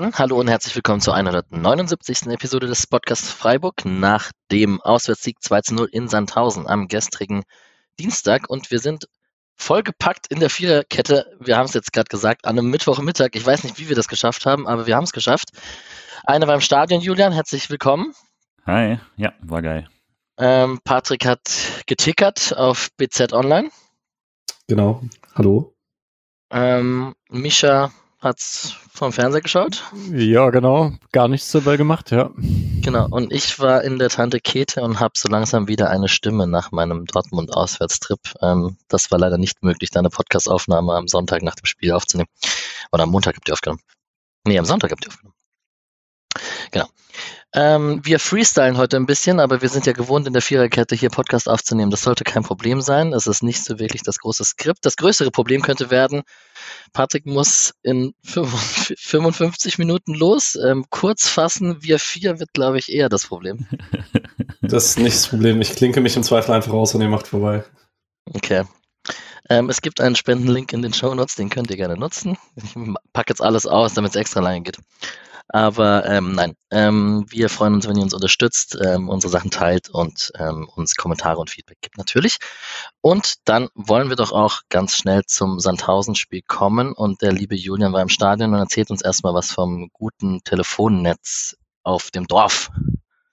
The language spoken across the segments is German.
Dann hallo und herzlich willkommen zur 179. Episode des Podcasts Freiburg nach dem Auswärtssieg 2 zu 0 in Sandhausen am gestrigen Dienstag. Und wir sind vollgepackt in der Viererkette. Wir haben es jetzt gerade gesagt, an einem Mittwochmittag. Ich weiß nicht, wie wir das geschafft haben, aber wir haben es geschafft. Einer beim Stadion, Julian, herzlich willkommen. Hi, ja, war geil. Ähm, Patrick hat getickert auf BZ Online. Genau, hallo. Ähm, Misha hat's vom Fernseher geschaut. Ja, genau. Gar nichts dabei gemacht, ja. Genau. Und ich war in der Tante Kete und habe so langsam wieder eine Stimme nach meinem Dortmund-Auswärtstrip. Ähm, das war leider nicht möglich, da eine Podcastaufnahme am Sonntag nach dem Spiel aufzunehmen. Oder am Montag habt ihr aufgenommen. Nee, am Sonntag habt ihr aufgenommen. Genau. Ähm, wir freestylen heute ein bisschen, aber wir sind ja gewohnt, in der Viererkette hier Podcast aufzunehmen. Das sollte kein Problem sein. Es ist nicht so wirklich das große Skript. Das größere Problem könnte werden, Patrick muss in 55 Minuten los. Ähm, kurz fassen, wir vier wird, glaube ich, eher das Problem. Das ist nicht das Problem. Ich klinke mich im Zweifel einfach raus und ihr macht vorbei. Okay. Ähm, es gibt einen Spendenlink in den Show Notes, den könnt ihr gerne nutzen. Ich packe jetzt alles aus, damit es extra lange geht. Aber ähm, nein, ähm, wir freuen uns, wenn ihr uns unterstützt, ähm, unsere Sachen teilt und ähm, uns Kommentare und Feedback gibt natürlich. Und dann wollen wir doch auch ganz schnell zum Sandhausen-Spiel kommen. Und der liebe Julian war im Stadion und erzählt uns erstmal was vom guten Telefonnetz auf dem Dorf.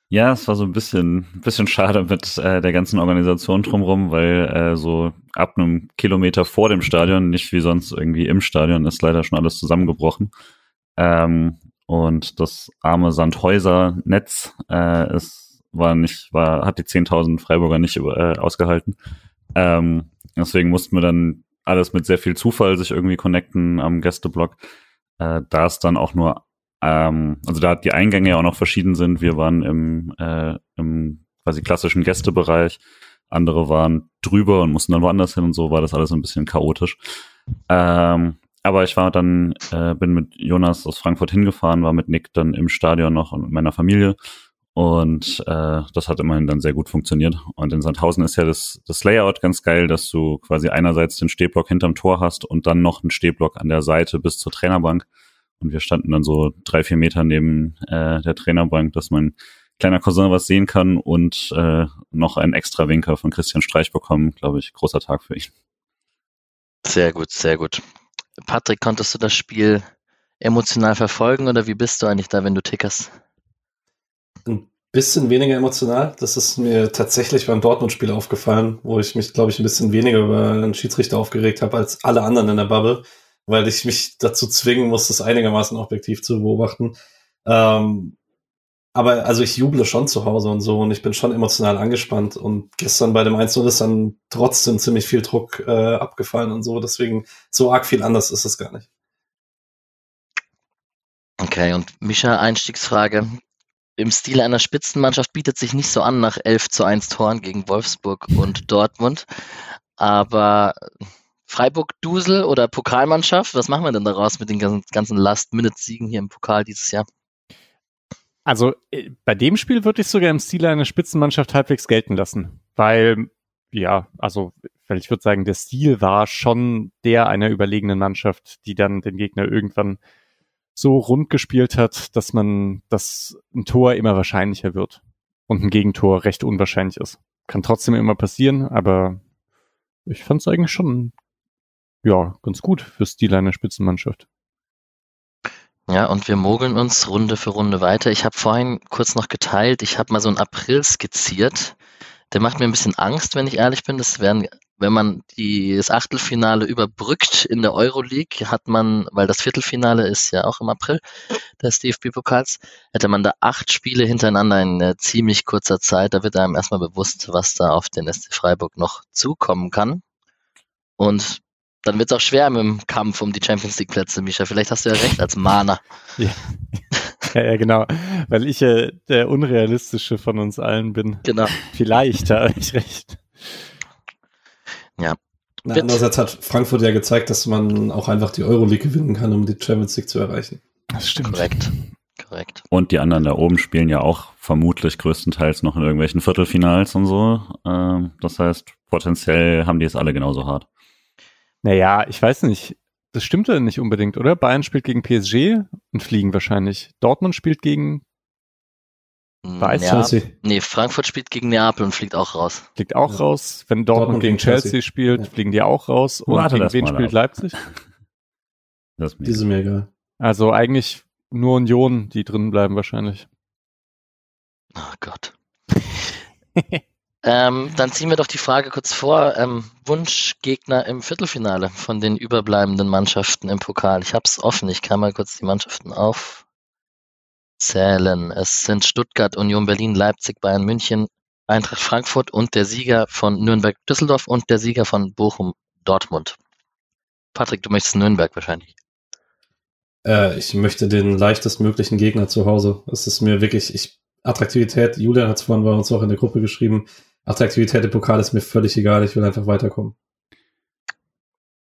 Ja, es war so ein bisschen, bisschen schade mit äh, der ganzen Organisation drumherum, weil äh, so ab einem Kilometer vor dem Stadion, nicht wie sonst irgendwie im Stadion, ist leider schon alles zusammengebrochen. Ähm, und das arme Sandhäuser-Netz äh, ist, war nicht, war, hat die 10.000 Freiburger nicht äh, ausgehalten. Ähm, deswegen mussten wir dann alles mit sehr viel Zufall sich irgendwie connecten am Gästeblock. Äh, da es dann auch nur, ähm, also da die Eingänge ja auch noch verschieden sind. Wir waren im, äh, im quasi klassischen Gästebereich. Andere waren drüber und mussten dann woanders hin und so war das alles ein bisschen chaotisch. Ähm, aber ich war dann, äh, bin mit Jonas aus Frankfurt hingefahren, war mit Nick dann im Stadion noch und mit meiner Familie. Und äh, das hat immerhin dann sehr gut funktioniert. Und in Sandhausen ist ja das, das Layout ganz geil, dass du quasi einerseits den Stehblock hinterm Tor hast und dann noch einen Stehblock an der Seite bis zur Trainerbank. Und wir standen dann so drei, vier Meter neben äh, der Trainerbank, dass mein kleiner Cousin was sehen kann und äh, noch einen extra Winker von Christian Streich bekommen. Glaube ich, großer Tag für ihn. Sehr gut, sehr gut. Patrick, konntest du das Spiel emotional verfolgen oder wie bist du eigentlich da, wenn du tickerst? Ein bisschen weniger emotional. Das ist mir tatsächlich beim Dortmund-Spiel aufgefallen, wo ich mich, glaube ich, ein bisschen weniger über einen Schiedsrichter aufgeregt habe als alle anderen in der Bubble, weil ich mich dazu zwingen muss, das einigermaßen objektiv zu beobachten. Ähm, aber also ich juble schon zu Hause und so und ich bin schon emotional angespannt und gestern bei dem 1-0 ist dann trotzdem ziemlich viel Druck äh, abgefallen und so, deswegen so arg viel anders ist es gar nicht. Okay, und Mischa, Einstiegsfrage. Im Stil einer Spitzenmannschaft bietet sich nicht so an nach 11 zu 1 Toren gegen Wolfsburg und Dortmund. Aber Freiburg-Dusel oder Pokalmannschaft, was machen wir denn daraus mit den ganzen Last-Minute-Siegen hier im Pokal dieses Jahr? Also äh, bei dem Spiel würde ich sogar im Stile einer Spitzenmannschaft halbwegs gelten lassen, weil ja, also weil ich würde sagen, der Stil war schon der einer überlegenen Mannschaft, die dann den Gegner irgendwann so rund gespielt hat, dass man, dass ein Tor immer wahrscheinlicher wird und ein Gegentor recht unwahrscheinlich ist. Kann trotzdem immer passieren, aber ich fand es eigentlich schon ja ganz gut für Stil einer Spitzenmannschaft. Ja, und wir mogeln uns Runde für Runde weiter. Ich habe vorhin kurz noch geteilt, ich habe mal so einen April skizziert. Der macht mir ein bisschen Angst, wenn ich ehrlich bin. Das wären, wenn man die, das Achtelfinale überbrückt in der Euroleague, hat man, weil das Viertelfinale ist ja auch im April des DFB-Pokals, hätte man da acht Spiele hintereinander in ziemlich kurzer Zeit. Da wird einem erstmal bewusst, was da auf den SC Freiburg noch zukommen kann. Und dann wird es auch schwer im Kampf um die Champions League Plätze, Micha. Vielleicht hast du ja recht als Mahner. Ja. ja, ja, genau. Weil ich ja der unrealistische von uns allen bin. Genau. Vielleicht habe ich recht. Ja. Na, andererseits hat Frankfurt ja gezeigt, dass man auch einfach die Euroleague gewinnen kann, um die Champions League zu erreichen. Das stimmt. Korrekt. Korrekt. Und die anderen da oben spielen ja auch vermutlich größtenteils noch in irgendwelchen Viertelfinals und so. Ähm, das heißt, potenziell haben die es alle genauso hart. Naja, ich weiß nicht. Das stimmt ja nicht unbedingt, oder? Bayern spielt gegen PSG und fliegen wahrscheinlich. Dortmund spielt gegen Weiß ja, Nee, Frankfurt spielt gegen Neapel und fliegt auch raus. Fliegt auch ja. raus. Wenn Dortmund, Dortmund gegen Chelsea, Chelsea spielt, ja. fliegen die auch raus. Und Warte gegen wen spielt auf. Leipzig? Das ist mir, ist mir egal. Also eigentlich nur Union, die drin bleiben wahrscheinlich. Oh Gott. ähm, dann ziehen wir doch die Frage kurz vor. Ähm, Wunschgegner im Viertelfinale von den überbleibenden Mannschaften im Pokal. Ich habe es offen. Ich kann mal kurz die Mannschaften aufzählen. Es sind Stuttgart, Union Berlin, Leipzig, Bayern München, Eintracht Frankfurt und der Sieger von Nürnberg-Düsseldorf und der Sieger von Bochum-Dortmund. Patrick, du möchtest Nürnberg wahrscheinlich. Äh, ich möchte den leichtestmöglichen Gegner zu Hause. Es ist mir wirklich, ich, Attraktivität, Julian hat es vorhin bei uns auch in der Gruppe geschrieben, Attraktivität im Pokal ist mir völlig egal, ich will einfach weiterkommen.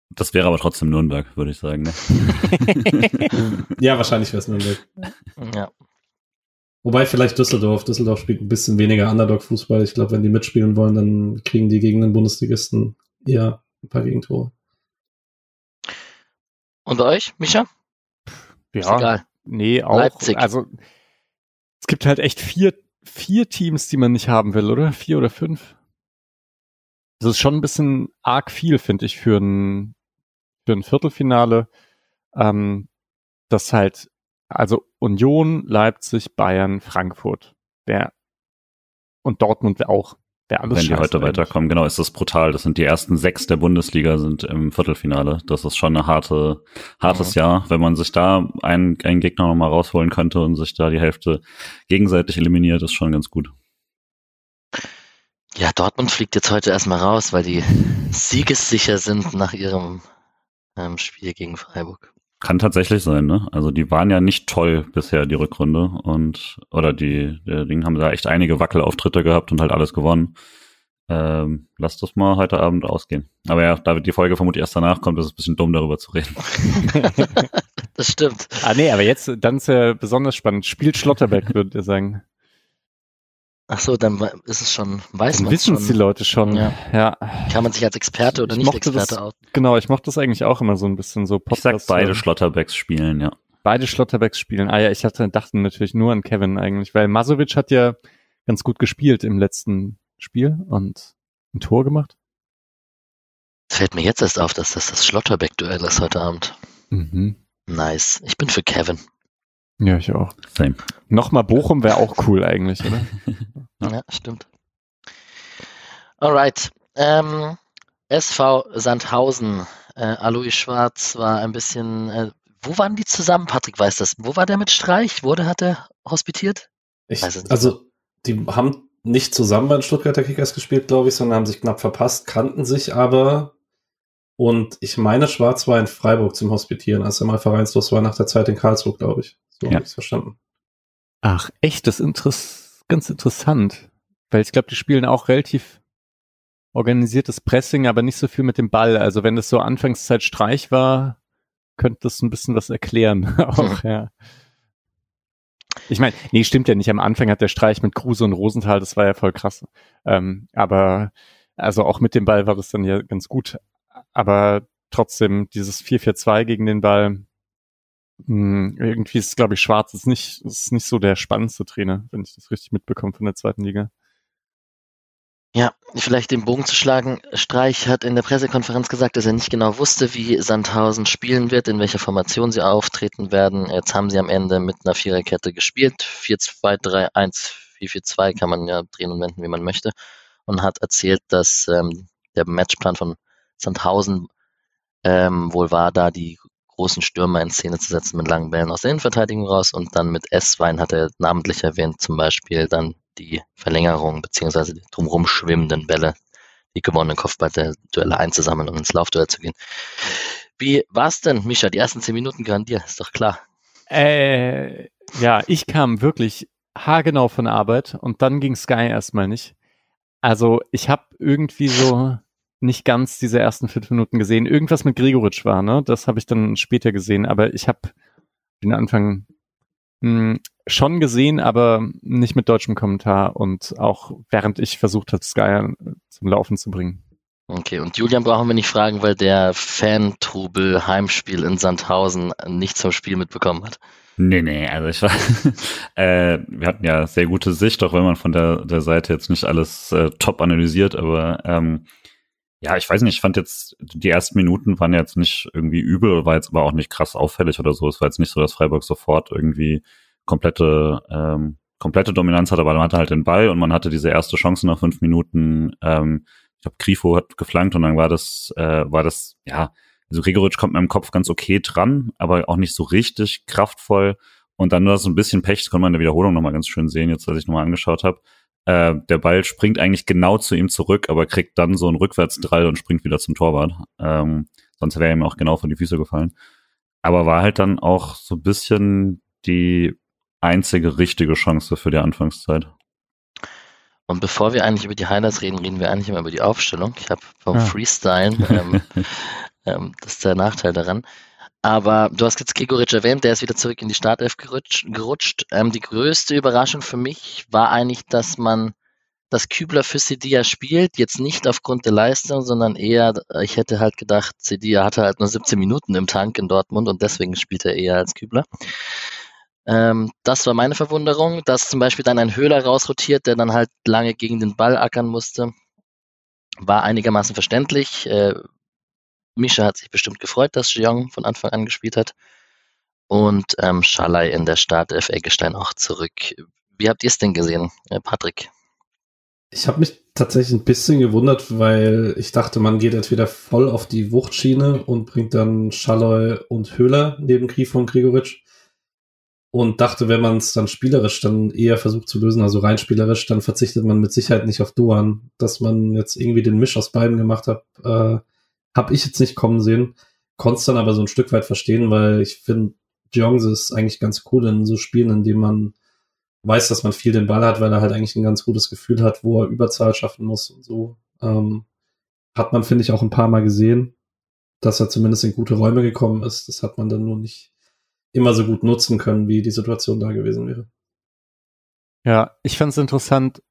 Das wäre aber trotzdem Nürnberg, würde ich sagen. Ne? ja, wahrscheinlich wäre es Nürnberg. Ja. Wobei vielleicht Düsseldorf. Düsseldorf spielt ein bisschen weniger Underdog-Fußball. Ich glaube, wenn die mitspielen wollen, dann kriegen die gegen den Bundesligisten eher ein paar Gegentore. Und euch, Micha? Ja, egal. nee, auch. Leipzig. Also es gibt halt echt vier, vier Teams, die man nicht haben will, oder? Vier oder fünf? Das ist schon ein bisschen arg viel, finde ich, für ein, für ein Viertelfinale. Ähm, das halt, also Union, Leipzig, Bayern, Frankfurt. Wer, und Dortmund auch. Wenn die heute eigentlich. weiterkommen, genau, ist das brutal. Das sind die ersten sechs der Bundesliga sind im Viertelfinale. Das ist schon eine harte, hartes ja. Jahr. Wenn man sich da einen, einen Gegner nochmal rausholen könnte und sich da die Hälfte gegenseitig eliminiert, ist schon ganz gut. Ja, Dortmund fliegt jetzt heute erstmal raus, weil die siegessicher sind nach ihrem ähm, Spiel gegen Freiburg. Kann tatsächlich sein, ne? Also die waren ja nicht toll bisher, die Rückrunde. Und, oder die, die Ding haben da echt einige Wackelauftritte gehabt und halt alles gewonnen. Ähm, lass das mal heute Abend ausgehen. Aber ja, da wird die Folge vermutlich erst danach kommt, ist es ein bisschen dumm, darüber zu reden. das stimmt. Ah, nee, aber jetzt, dann ist ja besonders spannend. Spielt Schlotterbeck, würdet ihr sagen. Ach so, dann ist es schon, weiß man wissen es die Leute schon. Ja. ja. Kann man sich als Experte oder ich nicht Experte das, Genau, ich mochte das eigentlich auch immer so ein bisschen so Podcast. Ich sag beide Schlotterbacks spielen, ja. Beide Schlotterbacks spielen. Ah ja, ich hatte, dachte natürlich nur an Kevin eigentlich, weil Masovic hat ja ganz gut gespielt im letzten Spiel und ein Tor gemacht. Fällt mir jetzt erst auf, dass das das Schlotterbeck-Duell ist heute Abend. Mhm. Nice. Ich bin für Kevin. Ja, ich auch. Same. Nochmal Bochum wäre auch cool eigentlich, oder? ja, stimmt. Alright. Ähm, SV Sandhausen. Äh, Alois Schwarz war ein bisschen. Äh, wo waren die zusammen? Patrick weiß das. Wo war der mit Streich? Wurde hat er hospitiert? Ich, also, die haben nicht zusammen bei den Stuttgarter Kickers gespielt, glaube ich, sondern haben sich knapp verpasst, kannten sich aber und ich meine, Schwarz war in Freiburg zum Hospitieren, als er mal vereinslos war nach der Zeit in Karlsruhe, glaube ich. So ja. habe ich verstanden. Ach, echt? Das ist ganz interessant. Weil ich glaube, die spielen auch relativ organisiertes Pressing, aber nicht so viel mit dem Ball. Also wenn das so Anfangszeit Streich war, könnte das ein bisschen was erklären. auch, ja. Ich meine, nee, stimmt ja nicht. Am Anfang hat der Streich mit Kruse und Rosenthal, das war ja voll krass. Ähm, aber also auch mit dem Ball war das dann ja ganz gut aber trotzdem dieses 4-4-2 gegen den Ball, mh, hm, irgendwie ist, glaube ich, Schwarz ist nicht, ist nicht so der spannendste Trainer, wenn ich das richtig mitbekomme von der zweiten Liga. Ja, vielleicht den Bogen zu schlagen. Streich hat in der Pressekonferenz gesagt, dass er nicht genau wusste, wie Sandhausen spielen wird, in welcher Formation sie auftreten werden. Jetzt haben sie am Ende mit einer Viererkette gespielt. 4-2-3-1, 4-4-2 kann man ja drehen und wenden, wie man möchte. Und hat erzählt, dass ähm, der Matchplan von Sandhausen ähm, wohl war, da die großen Stürmer in Szene zu setzen mit langen Bällen aus der Innenverteidigung raus und dann mit S-Wein hat er namentlich erwähnt, zum Beispiel dann die Verlängerung beziehungsweise die drumherum schwimmenden Bälle, die gewonnenen Kopfballduelle einzusammeln und ins Laufduell zu gehen. Wie war's denn, Mischa? Die ersten zehn Minuten gehören dir, ist doch klar. Äh, ja, ich kam wirklich haargenau von Arbeit und dann ging Sky erstmal nicht. Also ich habe irgendwie so nicht ganz diese ersten fünf Minuten gesehen. Irgendwas mit Gregoritsch war, ne? Das habe ich dann später gesehen, aber ich habe den Anfang Hm, schon gesehen, aber nicht mit deutschem Kommentar und auch während ich versucht habe, Sky zum Laufen zu bringen. Okay, und Julian brauchen wir nicht fragen, weil der Fan-Trubel Heimspiel in Sandhausen nicht zum Spiel mitbekommen hat. Nee, nee, also ich war, äh, wir hatten ja sehr gute Sicht, auch wenn man von der, der Seite jetzt nicht alles äh, top analysiert, aber ähm, ja, ich weiß nicht, ich fand jetzt, die ersten Minuten waren jetzt nicht irgendwie übel, war jetzt aber auch nicht krass auffällig oder so. Es war jetzt nicht so, dass Freiburg sofort irgendwie komplette, ähm, komplette Dominanz hatte, aber man hatte halt den Ball und man hatte diese erste Chance nach fünf Minuten. Ähm, ich glaube, Grifo hat geflankt und dann war das, äh, war das, ja, also Gregoritsch kommt mir im Kopf ganz okay dran, aber auch nicht so richtig kraftvoll. Und dann nur so ein bisschen Pech, das konnte man in der Wiederholung nochmal ganz schön sehen, jetzt als ich nochmal angeschaut habe. Äh, der Ball springt eigentlich genau zu ihm zurück, aber kriegt dann so einen Rückwärtsdrall und springt wieder zum Torwart. Ähm, sonst wäre er ihm auch genau vor die Füße gefallen. Aber war halt dann auch so ein bisschen die einzige richtige Chance für die Anfangszeit. Und bevor wir eigentlich über die Highlights reden, reden wir eigentlich immer über die Aufstellung. Ich habe vom ah. Freestyle, ähm, ähm, das ist der Nachteil daran. Aber du hast jetzt Gregoritsch erwähnt, der ist wieder zurück in die Startelf gerutscht. gerutscht. Ähm, die größte Überraschung für mich war eigentlich, dass man dass Kübler für Sedia spielt, jetzt nicht aufgrund der Leistung, sondern eher, ich hätte halt gedacht, Sedia hatte halt nur 17 Minuten im Tank in Dortmund und deswegen spielt er eher als Kübler. Ähm, das war meine Verwunderung, dass zum Beispiel dann ein Höhler rausrotiert, der dann halt lange gegen den Ball ackern musste, war einigermaßen verständlich. Äh, Misha hat sich bestimmt gefreut, dass Jeong von Anfang an gespielt hat. Und ähm, Schalay in der Startelf Eggestein auch zurück. Wie habt ihr es denn gesehen, äh, Patrick? Ich habe mich tatsächlich ein bisschen gewundert, weil ich dachte, man geht entweder voll auf die Wuchtschiene und bringt dann Schalloy und Höhler neben Grifo und Gregoritsch und dachte, wenn man es dann spielerisch dann eher versucht zu lösen, also rein spielerisch, dann verzichtet man mit Sicherheit nicht auf Doan. Dass man jetzt irgendwie den Misch aus beiden gemacht hat, äh, habe ich jetzt nicht kommen sehen. Konnte dann aber so ein Stück weit verstehen, weil ich finde, Jongs ist eigentlich ganz cool in so Spielen, in denen man weiß, dass man viel den Ball hat, weil er halt eigentlich ein ganz gutes Gefühl hat, wo er Überzahl schaffen muss und so. Ähm, hat man, finde ich, auch ein paar Mal gesehen, dass er zumindest in gute Räume gekommen ist. Das hat man dann nur nicht immer so gut nutzen können, wie die Situation da gewesen wäre. Ja, ich fand es interessant,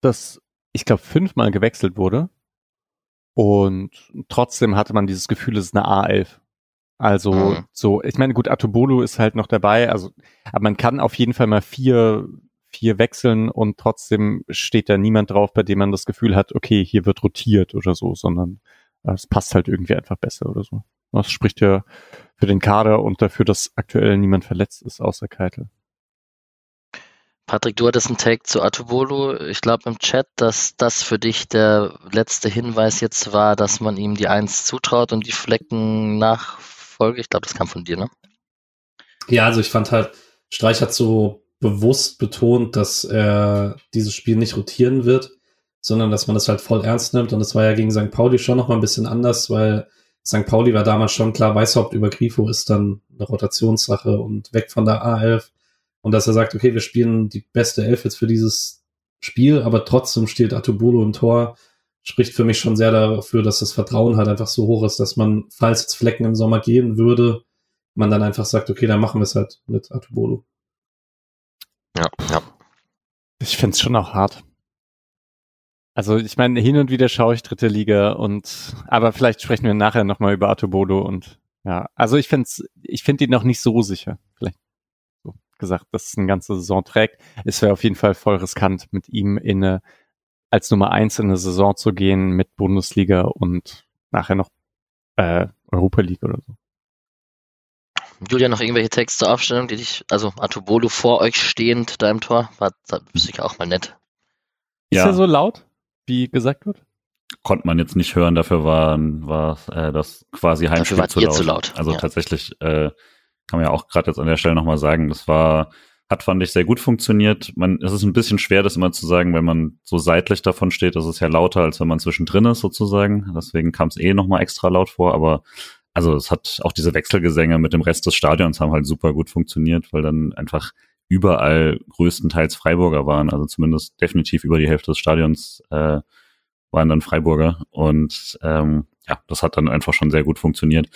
dass ich glaube fünfmal gewechselt wurde und trotzdem hatte man dieses Gefühl, es ist eine A11. Also mhm. so, ich meine, gut, Atobolo ist halt noch dabei, also, aber man kann auf jeden Fall mal vier, vier wechseln und trotzdem steht da niemand drauf, bei dem man das Gefühl hat, okay, hier wird rotiert oder so, sondern äh, es passt halt irgendwie einfach besser oder so. Das spricht ja für den Kader und dafür, dass aktuell niemand verletzt ist, außer Keitel. Patrick, du hattest einen Take zu Atubolo. Ich glaube im Chat, dass das für dich der letzte Hinweis jetzt war, dass man ihm die Eins zutraut und die Flecken nachfolge. Ich glaube, das kam von dir, ne? Ja, also ich fand halt, Streich hat so bewusst betont, dass er dieses Spiel nicht rotieren wird, sondern dass man das halt voll ernst nimmt. Und es war ja gegen St. Pauli schon noch mal ein bisschen anders, weil St. Pauli war damals schon klar, Weißhaupt über Grifo ist dann eine Rotationssache und weg von der A11. Und dass er sagt, okay, wir spielen die beste Elf jetzt für dieses Spiel, aber trotzdem steht Atubolo im Tor, spricht für mich schon sehr dafür, dass das Vertrauen halt einfach so hoch ist, dass man, falls jetzt Flecken im Sommer gehen würde, man dann einfach sagt, okay, dann machen wir es halt mit Atubolo. Ja, ja. Ich find's schon auch hart. Also ich meine, hin und wieder schaue ich dritte Liga und aber vielleicht sprechen wir nachher nochmal über Artubodo und ja, also ich finde ich finde ihn noch nicht so sicher. Vielleicht gesagt, dass es eine ganze Saison trägt. Es wäre auf jeden Fall voll riskant, mit ihm in eine, als Nummer eins in eine Saison zu gehen mit Bundesliga und nachher noch äh, Europa League oder so. Julia, noch irgendwelche Texte zur Aufstellung, die dich, also Artubolo vor euch stehend da im Tor, war, sicher auch mal nett. Ist er so laut? wie gesagt wird? Konnte man jetzt nicht hören, dafür war, war äh, das quasi Heimspiel zu laut. zu laut. Also ja. tatsächlich äh, kann man ja auch gerade jetzt an der Stelle nochmal sagen, das war, hat, fand ich, sehr gut funktioniert. Man, es ist ein bisschen schwer, das immer zu sagen, wenn man so seitlich davon steht, das ist ja lauter, als wenn man zwischendrin ist, sozusagen. Deswegen kam es eh nochmal extra laut vor, aber also es hat auch diese Wechselgesänge mit dem Rest des Stadions haben halt super gut funktioniert, weil dann einfach überall größtenteils Freiburger waren, also zumindest definitiv über die Hälfte des Stadions äh, waren dann Freiburger und ähm, ja, das hat dann einfach schon sehr gut funktioniert.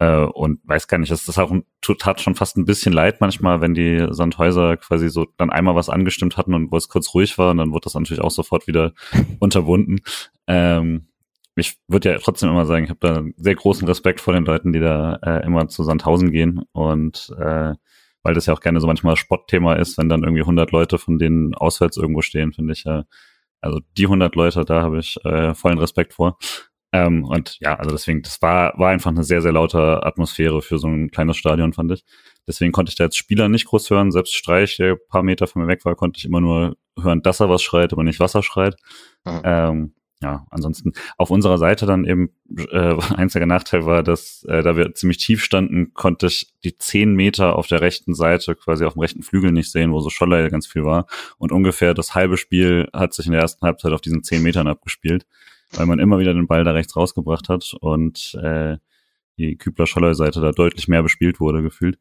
Äh, und weiß gar nicht, das ist auch ein, tat schon fast ein bisschen leid manchmal, wenn die Sandhäuser quasi so dann einmal was angestimmt hatten und wo es kurz ruhig war und dann wurde das natürlich auch sofort wieder unterbunden. Ähm, ich würde ja trotzdem immer sagen, ich habe da sehr großen Respekt vor den Leuten, die da äh, immer zu Sandhausen gehen und äh, weil das ja auch gerne so manchmal Spottthema ist, wenn dann irgendwie 100 Leute von denen auswärts irgendwo stehen, finde ich ja, also die 100 Leute, da habe ich äh, vollen Respekt vor. Ähm, und ja, also deswegen, das war, war einfach eine sehr, sehr laute Atmosphäre für so ein kleines Stadion, fand ich. Deswegen konnte ich da als Spieler nicht groß hören. Selbst Streich, der ein paar Meter von mir weg war, konnte ich immer nur hören, dass er was schreit, aber nicht was er schreit. Mhm. Ähm, ja, ansonsten auf unserer Seite dann eben äh, einziger Nachteil war, dass äh, da wir ziemlich tief standen, konnte ich die zehn Meter auf der rechten Seite quasi auf dem rechten Flügel nicht sehen, wo so Scholler ganz viel war. Und ungefähr das halbe Spiel hat sich in der ersten Halbzeit auf diesen zehn Metern abgespielt, weil man immer wieder den Ball da rechts rausgebracht hat und äh, die Kübler-Scholler-Seite da deutlich mehr bespielt wurde, gefühlt.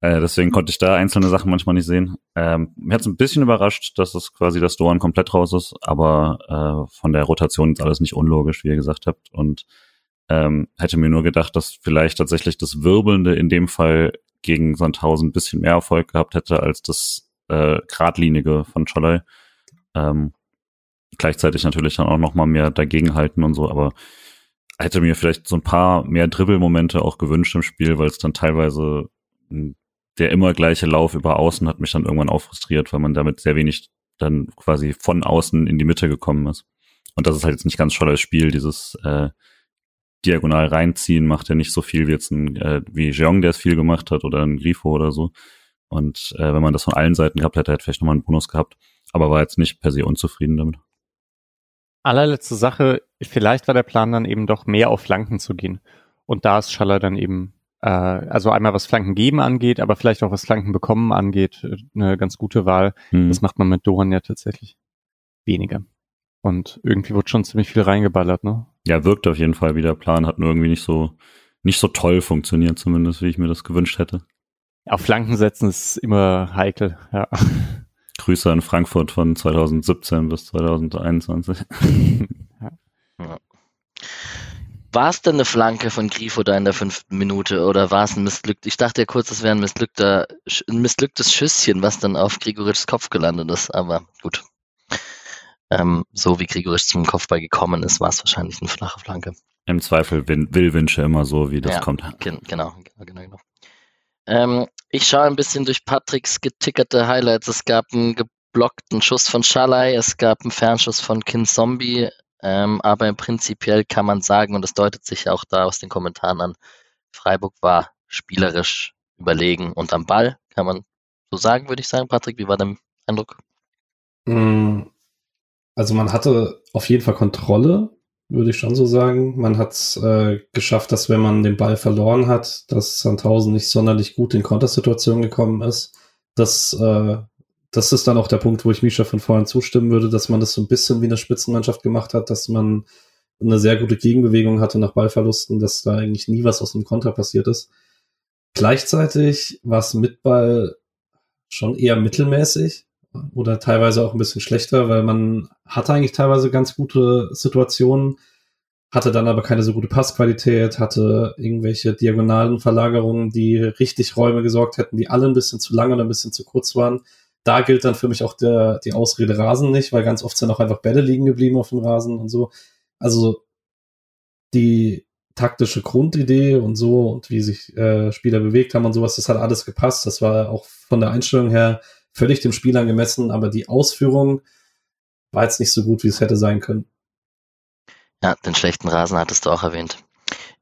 Äh, deswegen konnte ich da einzelne Sachen manchmal nicht sehen. Ähm, mir hat es ein bisschen überrascht, dass es quasi das Doan komplett raus ist, aber äh, von der Rotation ist alles nicht unlogisch, wie ihr gesagt habt. Und ähm, hätte mir nur gedacht, dass vielleicht tatsächlich das Wirbelnde in dem Fall gegen Sandhausen ein bisschen mehr Erfolg gehabt hätte als das äh, Gradlinige von Scholloy. Ähm, gleichzeitig natürlich dann auch noch mal mehr dagegenhalten und so, aber hätte mir vielleicht so ein paar mehr Dribbelmomente auch gewünscht im Spiel, weil es dann teilweise der immer gleiche Lauf über außen hat mich dann irgendwann auch frustriert, weil man damit sehr wenig dann quasi von außen in die Mitte gekommen ist. Und das ist halt jetzt nicht ganz scholles Spiel, dieses äh, diagonal reinziehen macht ja nicht so viel wie jetzt ein äh, wie Jeong, der es viel gemacht hat, oder ein Grifo oder so. Und äh, wenn man das von allen Seiten gehabt hätte, hätte vielleicht nochmal einen Bonus gehabt, aber war jetzt nicht per se unzufrieden damit. Allerletzte Sache, vielleicht war der Plan dann eben doch mehr auf Flanken zu gehen. Und da ist Schaller dann eben äh, also einmal was Flanken geben angeht, aber vielleicht auch was Flanken bekommen angeht, äh, eine ganz gute Wahl. Mhm. Das macht man mit Dohan ja tatsächlich weniger. Und irgendwie wird schon ziemlich viel reingeballert, ne? Ja, wirkt auf jeden Fall wie der Plan, hat nur irgendwie nicht so, nicht so toll funktioniert, zumindest wie ich mir das gewünscht hätte. Auf Flanken setzen ist immer heikel, ja. Grüße an Frankfurt von 2017 bis 2021. ja. War es denn eine Flanke von Grifo da in der fünften Minute oder war es ein missglückt? Ich dachte ja kurz, es wäre ein, missglückter, ein missglücktes Schüsschen, was dann auf Grigorics Kopf gelandet ist, aber gut. Ähm, so wie Grigoric zum Kopfball gekommen ist, war es wahrscheinlich eine flache Flanke. Im Zweifel will Wünsche immer so, wie das ja, kommt. Gen genau, genau, genau. Ähm, ich schaue ein bisschen durch Patricks getickerte Highlights. Es gab einen geblockten Schuss von Schalai, es gab einen Fernschuss von Kin Zombie, ähm, aber prinzipiell kann man sagen, und das deutet sich auch da aus den Kommentaren an, Freiburg war spielerisch überlegen und am Ball, kann man so sagen, würde ich sagen. Patrick, wie war dein Eindruck? Mm, also man hatte auf jeden Fall Kontrolle, würde ich schon so sagen. Man hat es äh, geschafft, dass wenn man den Ball verloren hat, dass Sandhausen nicht sonderlich gut in Kontersituationen gekommen ist. Das äh, das ist dann auch der Punkt, wo ich Misha von vorhin zustimmen würde, dass man das so ein bisschen wie eine Spitzenmannschaft gemacht hat, dass man eine sehr gute Gegenbewegung hatte nach Ballverlusten, dass da eigentlich nie was aus dem Konter passiert ist. Gleichzeitig war es mit Ball schon eher mittelmäßig oder teilweise auch ein bisschen schlechter, weil man hatte eigentlich teilweise ganz gute Situationen, hatte dann aber keine so gute Passqualität, hatte irgendwelche diagonalen Verlagerungen, die richtig Räume gesorgt hätten, die alle ein bisschen zu lang oder ein bisschen zu kurz waren da gilt dann für mich auch der, die Ausrede Rasen nicht, weil ganz oft sind auch einfach Bälle liegen geblieben auf dem Rasen und so. Also die taktische Grundidee und so und wie sich äh, Spieler bewegt haben und sowas, das hat alles gepasst. Das war auch von der Einstellung her völlig dem Spiel angemessen, aber die Ausführung war jetzt nicht so gut, wie es hätte sein können. Ja, den schlechten Rasen hattest du auch erwähnt.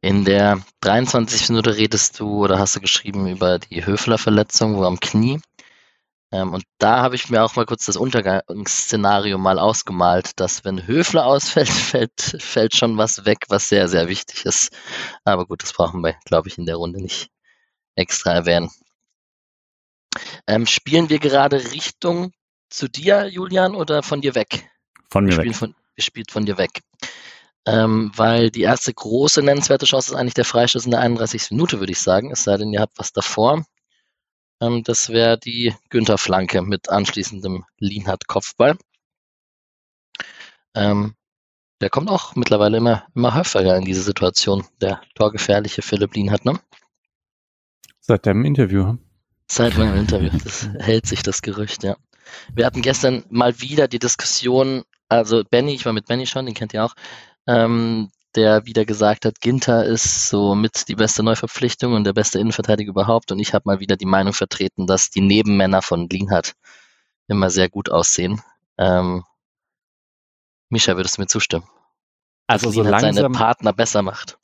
In der 23. Minute redest du oder hast du geschrieben über die Höfler-Verletzung, am Knie. Ähm, und da habe ich mir auch mal kurz das Untergangsszenario mal ausgemalt, dass wenn Höfler ausfällt, fällt, fällt schon was weg, was sehr, sehr wichtig ist. Aber gut, das brauchen wir, glaube ich, in der Runde nicht extra erwähnen. Ähm, spielen wir gerade Richtung zu dir, Julian, oder von dir weg? Von mir wir weg. Von, wir spielen von dir weg. Ähm, weil die erste große nennenswerte Chance ist eigentlich der Freistoß in der 31. Minute, würde ich sagen. Es sei denn, ihr habt was davor. Ähm, das wäre die Günther-Flanke mit anschließendem Lienhardt-Kopfball. Ähm, der kommt auch mittlerweile immer, immer häufiger in diese Situation, der torgefährliche Philipp Lienhardt, ne? Seit deinem Interview. Seit meinem Interview. Das hält sich das Gerücht, ja. Wir hatten gestern mal wieder die Diskussion, also Benny, ich war mit Benny schon, den kennt ihr auch, ähm, der wieder gesagt hat, Ginter ist so mit die beste Neuverpflichtung und der beste Innenverteidiger überhaupt. Und ich habe mal wieder die Meinung vertreten, dass die Nebenmänner von Lienhardt immer sehr gut aussehen. Ähm, Misha, würdest du mir zustimmen? Also so Lienhardt seine langsam, Partner besser macht.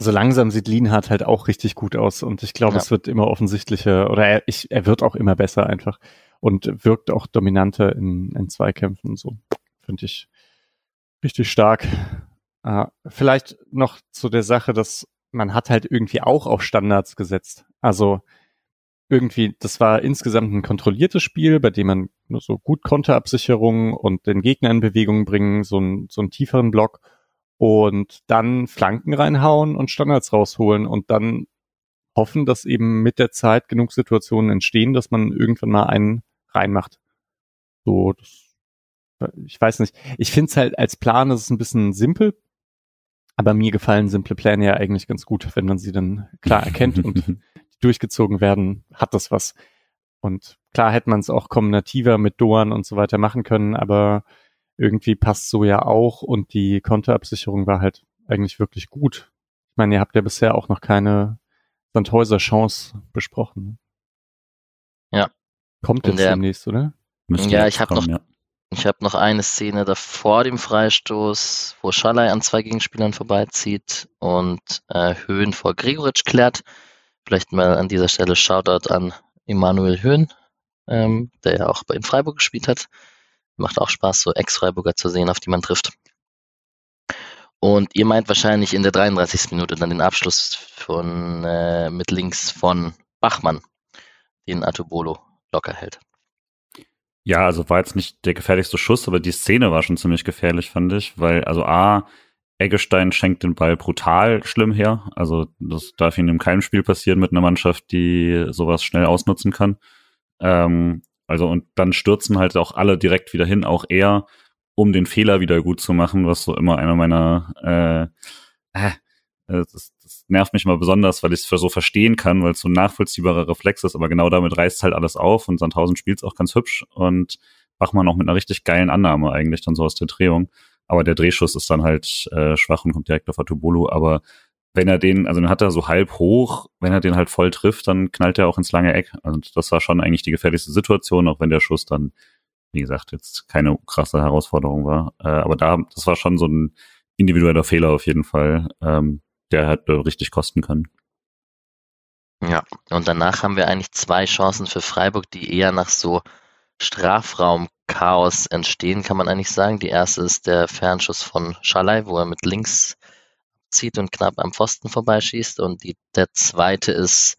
So langsam sieht Lienhardt halt auch richtig gut aus und ich glaube, Ja. es wird immer offensichtlicher oder er, ich, er wird auch immer besser einfach und wirkt auch dominanter in, in Zweikämpfen und so. Finde ich richtig stark. Äh, vielleicht noch zu der Sache, dass man hat halt irgendwie auch auf Standards gesetzt. Also irgendwie, das war insgesamt ein kontrolliertes Spiel, bei dem man nur so gut Konterabsicherung und den Gegner in Bewegung bringen, so, ein, so einen tieferen Block und dann Flanken reinhauen und Standards rausholen und dann hoffen, dass eben mit der Zeit genug Situationen entstehen, dass man irgendwann mal einen reinmacht. So, das, ich weiß nicht. Ich finde es halt als Plan ist es ein bisschen simpel, aber mir gefallen simple Pläne ja eigentlich ganz gut, wenn man sie dann klar erkennt und durchgezogen werden, hat das was. Und klar hätte man es auch kombinativer mit Doan und so weiter machen können, aber irgendwie passt so ja auch und die Konterabsicherung war halt eigentlich wirklich gut. Ich meine, ihr habt ja bisher auch noch keine Sandhäuser Chance besprochen. Ja. Kommt jetzt der- demnächst, oder? Ja, ich hab kommen, noch- ja. Ich habe noch eine Szene davor dem Freistoß, wo Schalay an zwei Gegenspielern vorbeizieht und äh, Höhen vor Gregoritsch klärt. Vielleicht mal an dieser Stelle Shoutout an Emanuel Höhn, ähm, der ja auch bei in Freiburg gespielt hat. Macht auch Spaß, so Ex-Freiburger zu sehen, auf die man trifft. Und ihr meint wahrscheinlich in der 33. Minute dann den Abschluss von äh, mit links von Bachmann, den Atobolo locker hält. Ja, also war jetzt nicht der gefährlichste Schuss, aber die Szene war schon ziemlich gefährlich, fand ich, weil, also A, Eggestein schenkt den Ball brutal schlimm her. Also das darf ihnen in keinem Spiel passieren mit einer Mannschaft, die sowas schnell ausnutzen kann. Ähm, also und dann stürzen halt auch alle direkt wieder hin, auch er, um den Fehler wieder gut zu machen, was so immer einer meiner äh, äh, das, das nervt mich mal besonders, weil ich es so verstehen kann, weil es so ein nachvollziehbarer Reflex ist, aber genau damit reißt halt alles auf und Sandhausen spielt es auch ganz hübsch und Bachmann auch mit einer richtig geilen Annahme eigentlich dann so aus der Drehung. Aber der Drehschuss ist dann halt äh, schwach und kommt direkt auf Atubolo. Aber wenn er den, also dann hat er so halb hoch, wenn er den halt voll trifft, dann knallt er auch ins lange Eck. Und das war schon eigentlich die gefährlichste Situation, auch wenn der Schuss dann, wie gesagt, jetzt keine krasse Herausforderung war. Äh, aber da, das war schon so ein individueller Fehler auf jeden Fall, ähm, der hätte richtig kosten können. Ja, und danach haben wir eigentlich zwei Chancen für Freiburg, die eher nach so Strafraumchaos entstehen, kann man eigentlich sagen. Die erste ist der Fernschuss von Schalay, wo er mit links zieht und knapp am Pfosten vorbeischießt. Und die, der zweite ist,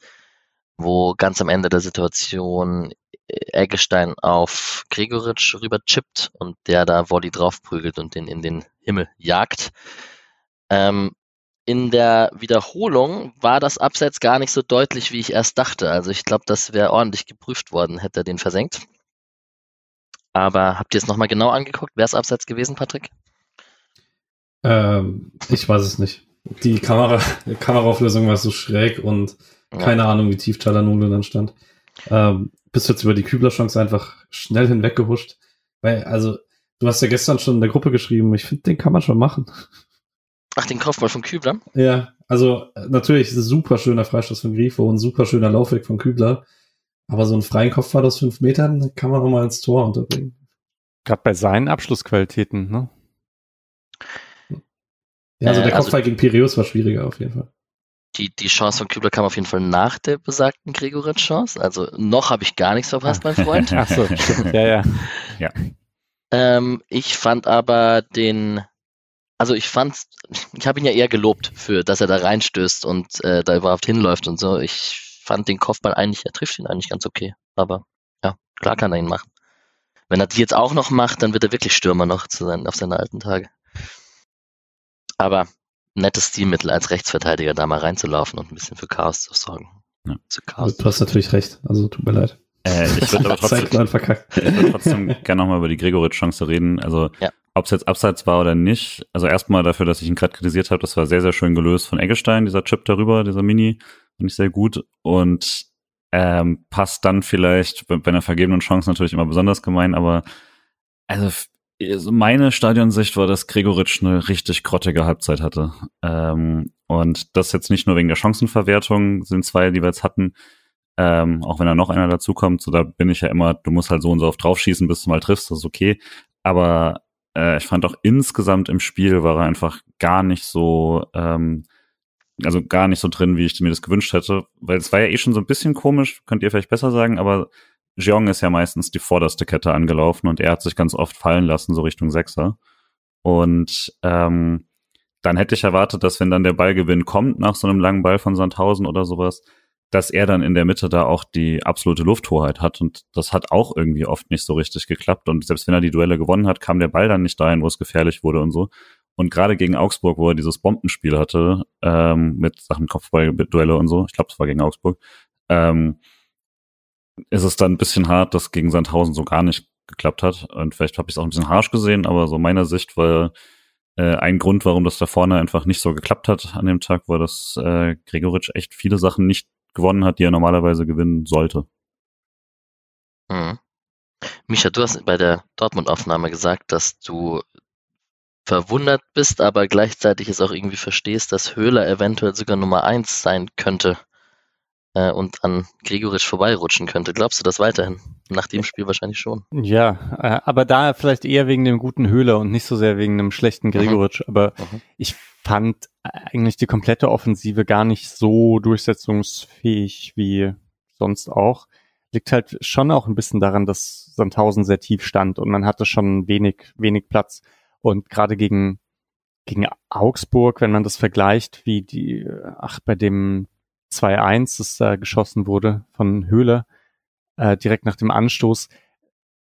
wo ganz am Ende der Situation Eggestein auf Gregoritsch rüber chippt und der da Volley draufprügelt und den in den Himmel jagt. Ähm, in der Wiederholung war das Abseits gar nicht so deutlich, wie ich erst dachte. Also ich glaube, das wäre ordentlich geprüft worden, hätte er den versenkt. Aber habt ihr es nochmal genau angeguckt? Wäre es Abseits gewesen, Patrick? Ähm, ich weiß es nicht. Die Kamera, die Kameraauflösung war so schräg und Ja. keine Ahnung, wie tief Chalanoglu dann stand. Ähm, bist jetzt über die Kübler-Chance einfach schnell hinweggehuscht. Weil, also, du hast ja gestern schon in der Gruppe geschrieben, ich finde, den kann man schon machen. Ach, den Kopfball von Kübler? Ja, also äh, natürlich ist es super schöner Freistoß von Grifo und super schöner Laufweg von Kübler. Aber so einen freien Kopfball aus fünf Metern kann man auch mal ins Tor unterbringen. Gerade bei seinen Abschlussqualitäten, ne? Ja, also Äh, der also- Kopfball gegen Piraeus war schwieriger auf jeden Fall. Die, die Chance von Kübler kam auf jeden Fall nach der besagten Gregoritsch-Chance. Also noch habe ich gar nichts verpasst, mein Freund. Ach so, stimmt. Ja, ja. Ähm, ich fand aber den, also ich fand, ich habe ihn ja eher gelobt für, dass er da reinstößt und äh, da überhaupt hinläuft und so. Ich fand den Kopfball eigentlich, er trifft ihn eigentlich ganz okay. Aber ja, klar kann er ihn machen. Wenn er die jetzt auch noch macht, dann wird er wirklich Stürmer noch zu sein, auf seine alten Tage. Aber nettes Stilmittel als Rechtsverteidiger da mal reinzulaufen und ein bisschen für Chaos zu sorgen. Ja. Zu Chaos. du hast natürlich recht. Also tut mir leid. Äh, ich würde aber trotzdem, würde trotzdem gerne nochmal über die Gregoritsch-Chance reden. Also Ja. ob es jetzt abseits war oder nicht. Also erstmal dafür, dass ich ihn gerade kritisiert habe, das war sehr, sehr schön gelöst von Eggestein, dieser Chip darüber, dieser Mini, finde ich sehr gut. Und ähm, passt dann vielleicht bei, bei einer vergebenen Chance natürlich immer besonders gemein, aber also also meine Stadionsicht war, dass Gregoritsch eine richtig grottige Halbzeit hatte. Ähm, und das jetzt nicht nur wegen der Chancenverwertung, sind zwei, die wir jetzt hatten, ähm, auch wenn da noch einer dazukommt, so da bin ich ja immer, du musst halt so und so oft draufschießen, bis du mal triffst, das ist okay. Aber äh, ich fand auch insgesamt im Spiel war er einfach gar nicht so, ähm, also gar nicht so drin, wie ich mir das gewünscht hätte, weil es war ja eh schon so ein bisschen komisch, könnt ihr vielleicht besser sagen, aber Jeong ist ja meistens die vorderste Kette angelaufen und er hat sich ganz oft fallen lassen, so Richtung Sechser. Und ähm, dann hätte ich erwartet, dass wenn dann der Ballgewinn kommt nach so einem langen Ball von Sandhausen oder sowas, dass er dann in der Mitte da auch die absolute Lufthoheit hat. Und das hat auch irgendwie oft nicht so richtig geklappt. Und selbst wenn er die Duelle gewonnen hat, kam der Ball dann nicht dahin, wo es gefährlich wurde und so. Und gerade gegen Augsburg, wo er dieses Bombenspiel hatte, ähm, mit Sachen Kopfballduelle und so, ich glaube, es war gegen Augsburg, ähm, ist es dann ein bisschen hart, dass gegen Sandhausen so gar nicht geklappt hat. Und vielleicht habe ich es auch ein bisschen harsch gesehen, aber so meiner Sicht war äh, ein Grund, warum das da vorne einfach nicht so geklappt hat an dem Tag, war, dass äh, Gregoritsch echt viele Sachen nicht gewonnen hat, die er normalerweise gewinnen sollte. Mhm. Micha, du hast bei der Dortmund-Aufnahme gesagt, dass du verwundert bist, aber gleichzeitig es auch irgendwie verstehst, dass Höhler eventuell sogar Nummer eins sein könnte äh, und an Gregoritsch vorbeirutschen könnte. Glaubst du das weiterhin? Nach dem Spiel wahrscheinlich schon. Ja, äh, aber da vielleicht eher wegen dem guten Höhler und nicht so sehr wegen einem schlechten. Gregoritsch. Mhm. Aber mhm. ich fand eigentlich die komplette Offensive gar nicht so durchsetzungsfähig wie sonst auch. Liegt halt schon auch ein bisschen daran, dass Sandhausen sehr tief stand und man hatte schon wenig, wenig Platz. Und gerade gegen, gegen Augsburg, wenn man das vergleicht, wie die, ach, bei dem 2-1, das da geschossen wurde von Höhler, äh, direkt nach dem Anstoß.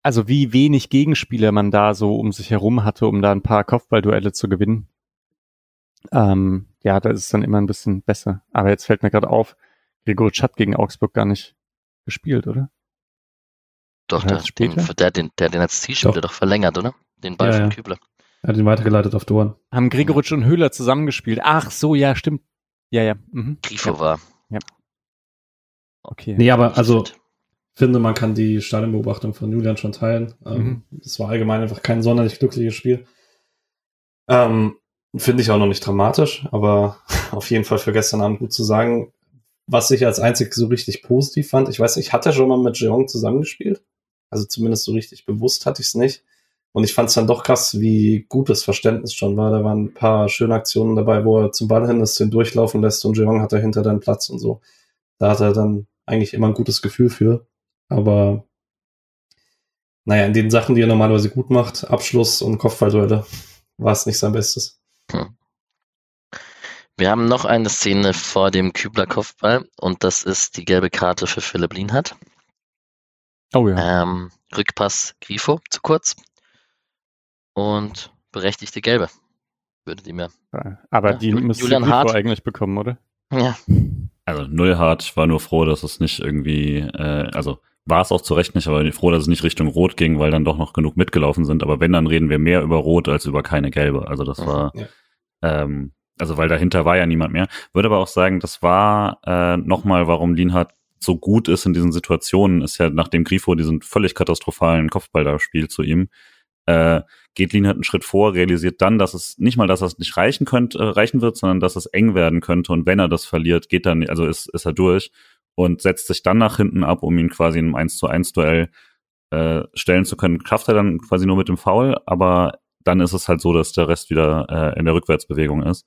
Also wie wenig Gegenspieler man da so um sich herum hatte, um da ein paar Kopfballduelle zu gewinnen. Ähm, ja, da ist es dann immer ein bisschen besser. Aber jetzt fällt mir gerade auf, Gregoritsch hat gegen Augsburg gar nicht gespielt, oder? Doch, der, den, der, den, der den als Zielspieler doch. doch verlängert, oder? Den Ball ja, von Kübler. Er hat ihn weitergeleitet auf Dorn. Haben Gregoritsch und Höhler zusammengespielt. Ach so, ja, stimmt. Ja, ja. Mhm. Grifo ja. war. Ja. Okay. Nee, aber also finde, man kann die Stadionbeobachtung von Julian schon teilen. Ähm, mhm. Es war allgemein einfach kein sonderlich glückliches Spiel. Ähm, finde ich auch noch nicht dramatisch, aber auf jeden Fall für gestern Abend gut zu sagen. Was ich als einzig so richtig positiv fand, ich weiß nicht, hat er schon mal mit Jeong zusammengespielt? Also zumindest so richtig bewusst hatte ich es nicht. Und ich fand es dann doch krass, wie gut das Verständnis schon war. Da waren ein paar schöne Aktionen dabei, wo er zum Ball hin ist, den durchlaufen lässt und Jeong hat dahinter dann Platz und so. Da hat er dann eigentlich immer ein gutes Gefühl für. Aber naja, in den Sachen, die er normalerweise gut macht, Abschluss und Kopfballduelle, war es nicht sein Bestes. Hm. Wir haben noch eine Szene vor dem Kübler Kopfball und das ist die gelbe Karte für Philipp Lienhardt. Oh ja. Ähm, Rückpass Grifo zu kurz und berechtigte Gelbe. Würdet ihr mir. Aber ja, die müsste Julian Hart eigentlich bekommen, oder? Ja. Also Nullhart war nur froh, dass es nicht irgendwie, äh, also war es auch zu Recht nicht, aber froh, dass es nicht Richtung Rot ging, weil dann doch noch genug mitgelaufen sind. Aber wenn, dann reden wir mehr über Rot als über keine Gelbe. Also das war, ja. ähm, also weil dahinter war ja niemand mehr. Würde aber auch sagen, das war äh, nochmal, warum Lienhardt so gut ist in diesen Situationen, ist ja nachdem Grifo diesen völlig katastrophalen Kopfball da spielt zu ihm, äh, geht Lienhardt einen Schritt vor, realisiert dann, dass es nicht mal, dass es nicht reichen könnte, äh, reichen wird, sondern dass es eng werden könnte. Und wenn er das verliert, geht dann, also ist, ist er durch und setzt sich dann nach hinten ab, um ihn quasi in einem 1 zu 1 Duell äh, stellen zu können. Schafft er dann quasi nur mit dem Foul, aber dann ist es halt so, dass der Rest wieder äh, in der Rückwärtsbewegung ist.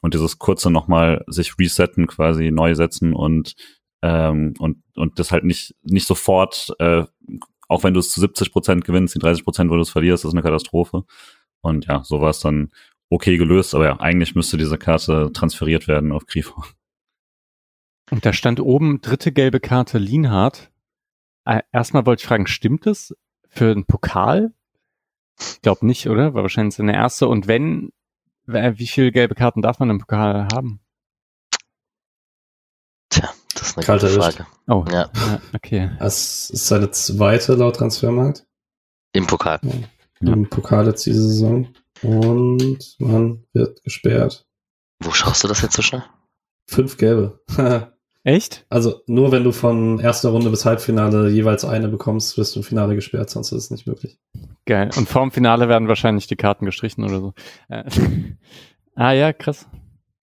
Und dieses kurze nochmal sich resetten, quasi neu setzen und ähm, und und das halt nicht nicht sofort äh, auch wenn du es zu 70 Prozent gewinnst, die 30 Prozent, wo du es verlierst, ist eine Katastrophe. Und ja, so war es dann okay gelöst, aber ja, eigentlich müsste diese Karte transferiert werden auf Grifo. Und da stand oben dritte gelbe Karte Lienhardt. Äh, erstmal wollte ich fragen, stimmt es für einen Pokal? Ich glaube nicht, oder? War wahrscheinlich seine erste. Und wenn, wie viele gelbe Karten darf man im Pokal haben? Eine Kalte gute Frage. Oh, ja. ja. okay. Das ist seine zweite laut Transfermarkt. Im Pokal. Ja. ja. im Pokal jetzt diese Saison. Und man wird gesperrt. Wo schaust du das jetzt so schnell? Fünf gelbe. Echt? Also nur wenn du von erster Runde bis Halbfinale jeweils eine bekommst, wirst du im Finale gesperrt, sonst ist es nicht möglich. Geil. Und vorm Finale werden wahrscheinlich die Karten gestrichen oder so. Äh, ah ja, krass.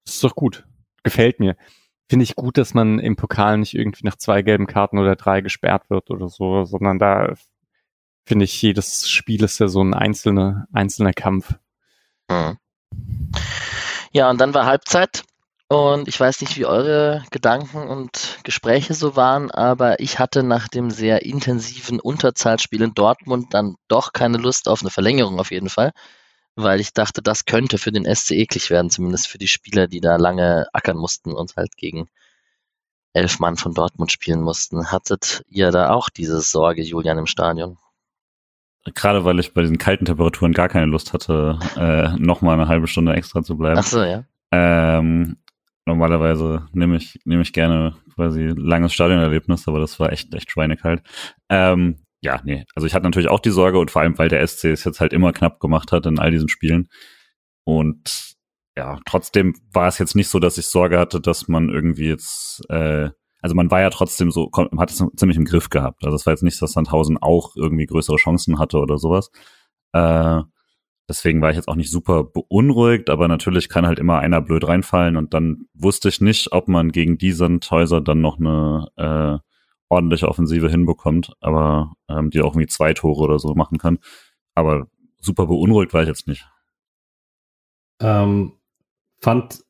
Das ist doch gut. Gefällt mir. Finde ich gut, dass man im Pokal nicht irgendwie nach zwei gelben Karten oder drei gesperrt wird oder so, sondern da finde ich, jedes Spiel ist ja so ein einzelner, einzelner Kampf. Hm. Ja, und dann war Halbzeit und ich weiß nicht, wie eure Gedanken und Gespräche so waren, aber ich hatte nach dem sehr intensiven Unterzahlspiel in Dortmund dann doch keine Lust auf eine Verlängerung auf jeden Fall, weil ich dachte, das könnte für den SC eklig werden, zumindest für die Spieler, die da lange ackern mussten und halt gegen elf Mann von Dortmund spielen mussten. Hattet ihr da auch diese Sorge, Julian, im Stadion? Gerade weil ich bei diesen kalten Temperaturen gar keine Lust hatte, äh, noch mal eine halbe Stunde extra zu bleiben. Ach so, ja. Ähm, normalerweise nehme ich, nehme ich gerne quasi langes Stadionerlebnis, aber das war echt, echt schweinekalt. Ähm, ja, nee, also ich hatte natürlich auch die Sorge und vor allem, weil der SC es jetzt halt immer knapp gemacht hat in all diesen Spielen. Und ja, trotzdem war es jetzt nicht so, dass ich Sorge hatte, dass man irgendwie jetzt, äh, also man war ja trotzdem so, hat es ziemlich im Griff gehabt. Also es war jetzt nicht, dass Sandhausen auch irgendwie größere Chancen hatte oder sowas. Äh, Deswegen war ich jetzt auch nicht super beunruhigt, aber natürlich kann halt immer einer blöd reinfallen und dann wusste ich nicht, ob man gegen die Sandhäuser dann noch eine äh, ordentliche Offensive hinbekommt, aber ähm, die auch irgendwie zwei Tore oder so machen kann. Aber super beunruhigt war ich jetzt nicht. Ähm, fand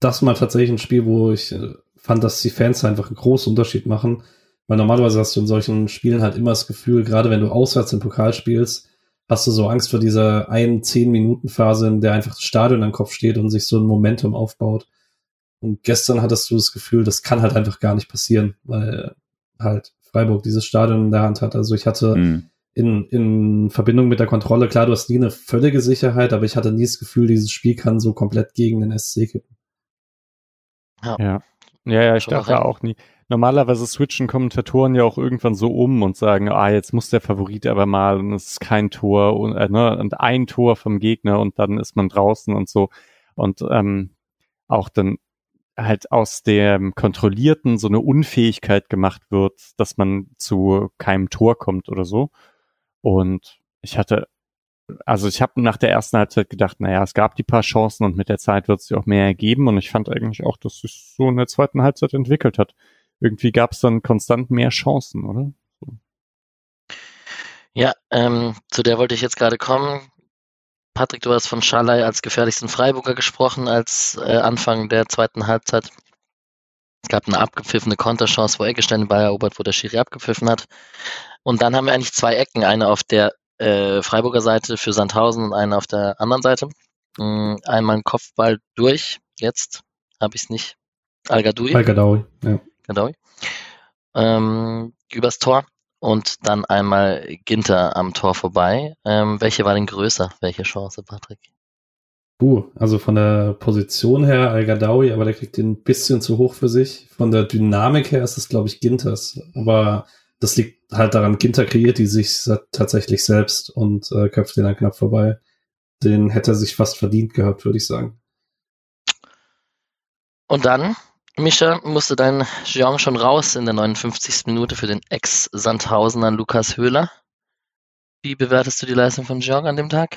das mal tatsächlich ein Spiel, wo ich äh, fand, dass die Fans einfach einen großen Unterschied machen. Weil normalerweise hast du in solchen Spielen halt immer das Gefühl, gerade wenn du auswärts im Pokal spielst, hast du so Angst vor dieser einen zehn Minuten Phase, in der einfach das Stadion am Kopf steht und sich so ein Momentum aufbaut. Und gestern hattest du das Gefühl, das kann halt einfach gar nicht passieren, weil halt Freiburg dieses Stadion in der Hand hat. Also ich hatte mhm. in, in Verbindung mit der Kontrolle, klar, du hast nie eine völlige Sicherheit, aber ich hatte nie das Gefühl, dieses Spiel kann so komplett gegen den SC kippen. Ja. Ja, ja, ja ich dachte auch nie normalerweise switchen Kommentatoren ja auch irgendwann so um und sagen, ah, jetzt muss der Favorit aber mal und es ist kein Tor und, äh, ne, und ein Tor vom Gegner und dann ist man draußen und so. Und ähm, auch dann halt aus dem Kontrollierten so eine Unfähigkeit gemacht wird, dass man zu keinem Tor kommt oder so. Und ich hatte, also ich habe nach der ersten Halbzeit gedacht, naja, es gab die paar Chancen und mit der Zeit wird es sich auch mehr ergeben. Und ich fand eigentlich auch, dass sich so in der zweiten Halbzeit entwickelt hat irgendwie gab es dann konstant mehr Chancen, oder? Ja, ähm, zu der wollte ich jetzt gerade kommen. Patrick, du hast von Schalay als gefährlichsten Freiburger gesprochen, als äh, Anfang der zweiten Halbzeit. Es gab eine abgepfiffene Konterchance, wo Eggestein den Ball erobert, wo der Schiri abgepfiffen hat. Und dann haben wir eigentlich zwei Ecken, eine auf der äh, Freiburger Seite für Sandhausen und eine auf der anderen Seite. Mhm, einmal ein Kopfball durch, jetzt habe ich es nicht. Al-Gadoui. Al-Gadoui, ja. Genau. Ähm, übers Tor und dann einmal Ginter am Tor vorbei. Ähm, welche war denn größer? Welche Chance, Patrick? Uh, also von der Position her Al-Gadawi, aber der kriegt den ein bisschen zu hoch für sich. Von der Dynamik her ist es, glaube ich, Ginters. Aber das liegt halt daran, Ginter kreiert die sich tatsächlich selbst und äh, köpft den dann knapp vorbei. Den hätte er sich fast verdient gehabt, würde ich sagen. Und dann Mischa, musste dein Jean schon raus in der 59. Minute für den Ex-Sandhausener Lukas Höhler. Wie bewertest du die Leistung von Jean an dem Tag?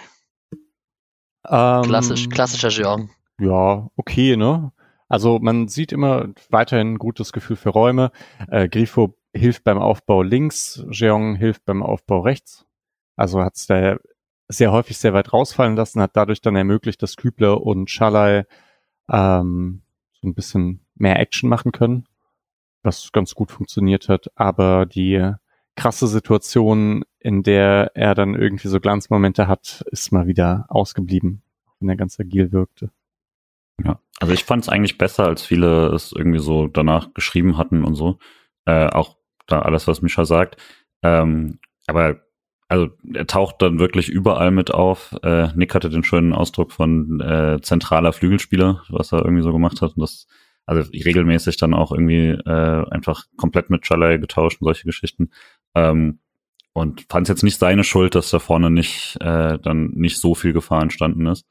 Ähm, Klassisch, klassischer Jean. Ja, okay, ne? Also man sieht immer weiterhin ein gutes Gefühl für Räume. Äh, Grifo hilft beim Aufbau links, Jeong hilft beim Aufbau rechts. Also hat es da sehr häufig sehr weit rausfallen lassen, hat dadurch dann ermöglicht, dass Kübler und Schalay ähm, so ein bisschen mehr Action machen können, was ganz gut funktioniert hat. Aber die krasse Situation, in der er dann irgendwie so Glanzmomente hat, ist mal wieder ausgeblieben, wenn er ganz agil wirkte. Ja, also ich fand es eigentlich besser, als viele es irgendwie so danach geschrieben hatten und so. Äh, auch da alles, was Mischa sagt. Ähm, aber also er taucht dann wirklich überall mit auf. Äh, Nick hatte den schönen Ausdruck von äh, zentraler Flügelspieler, was er irgendwie so gemacht hat. Und das also regelmäßig dann auch irgendwie äh, einfach komplett mit Chalai getauscht und solche Geschichten. Ähm, und fand es jetzt nicht seine Schuld, dass da vorne nicht äh, dann nicht so viel Gefahr entstanden ist.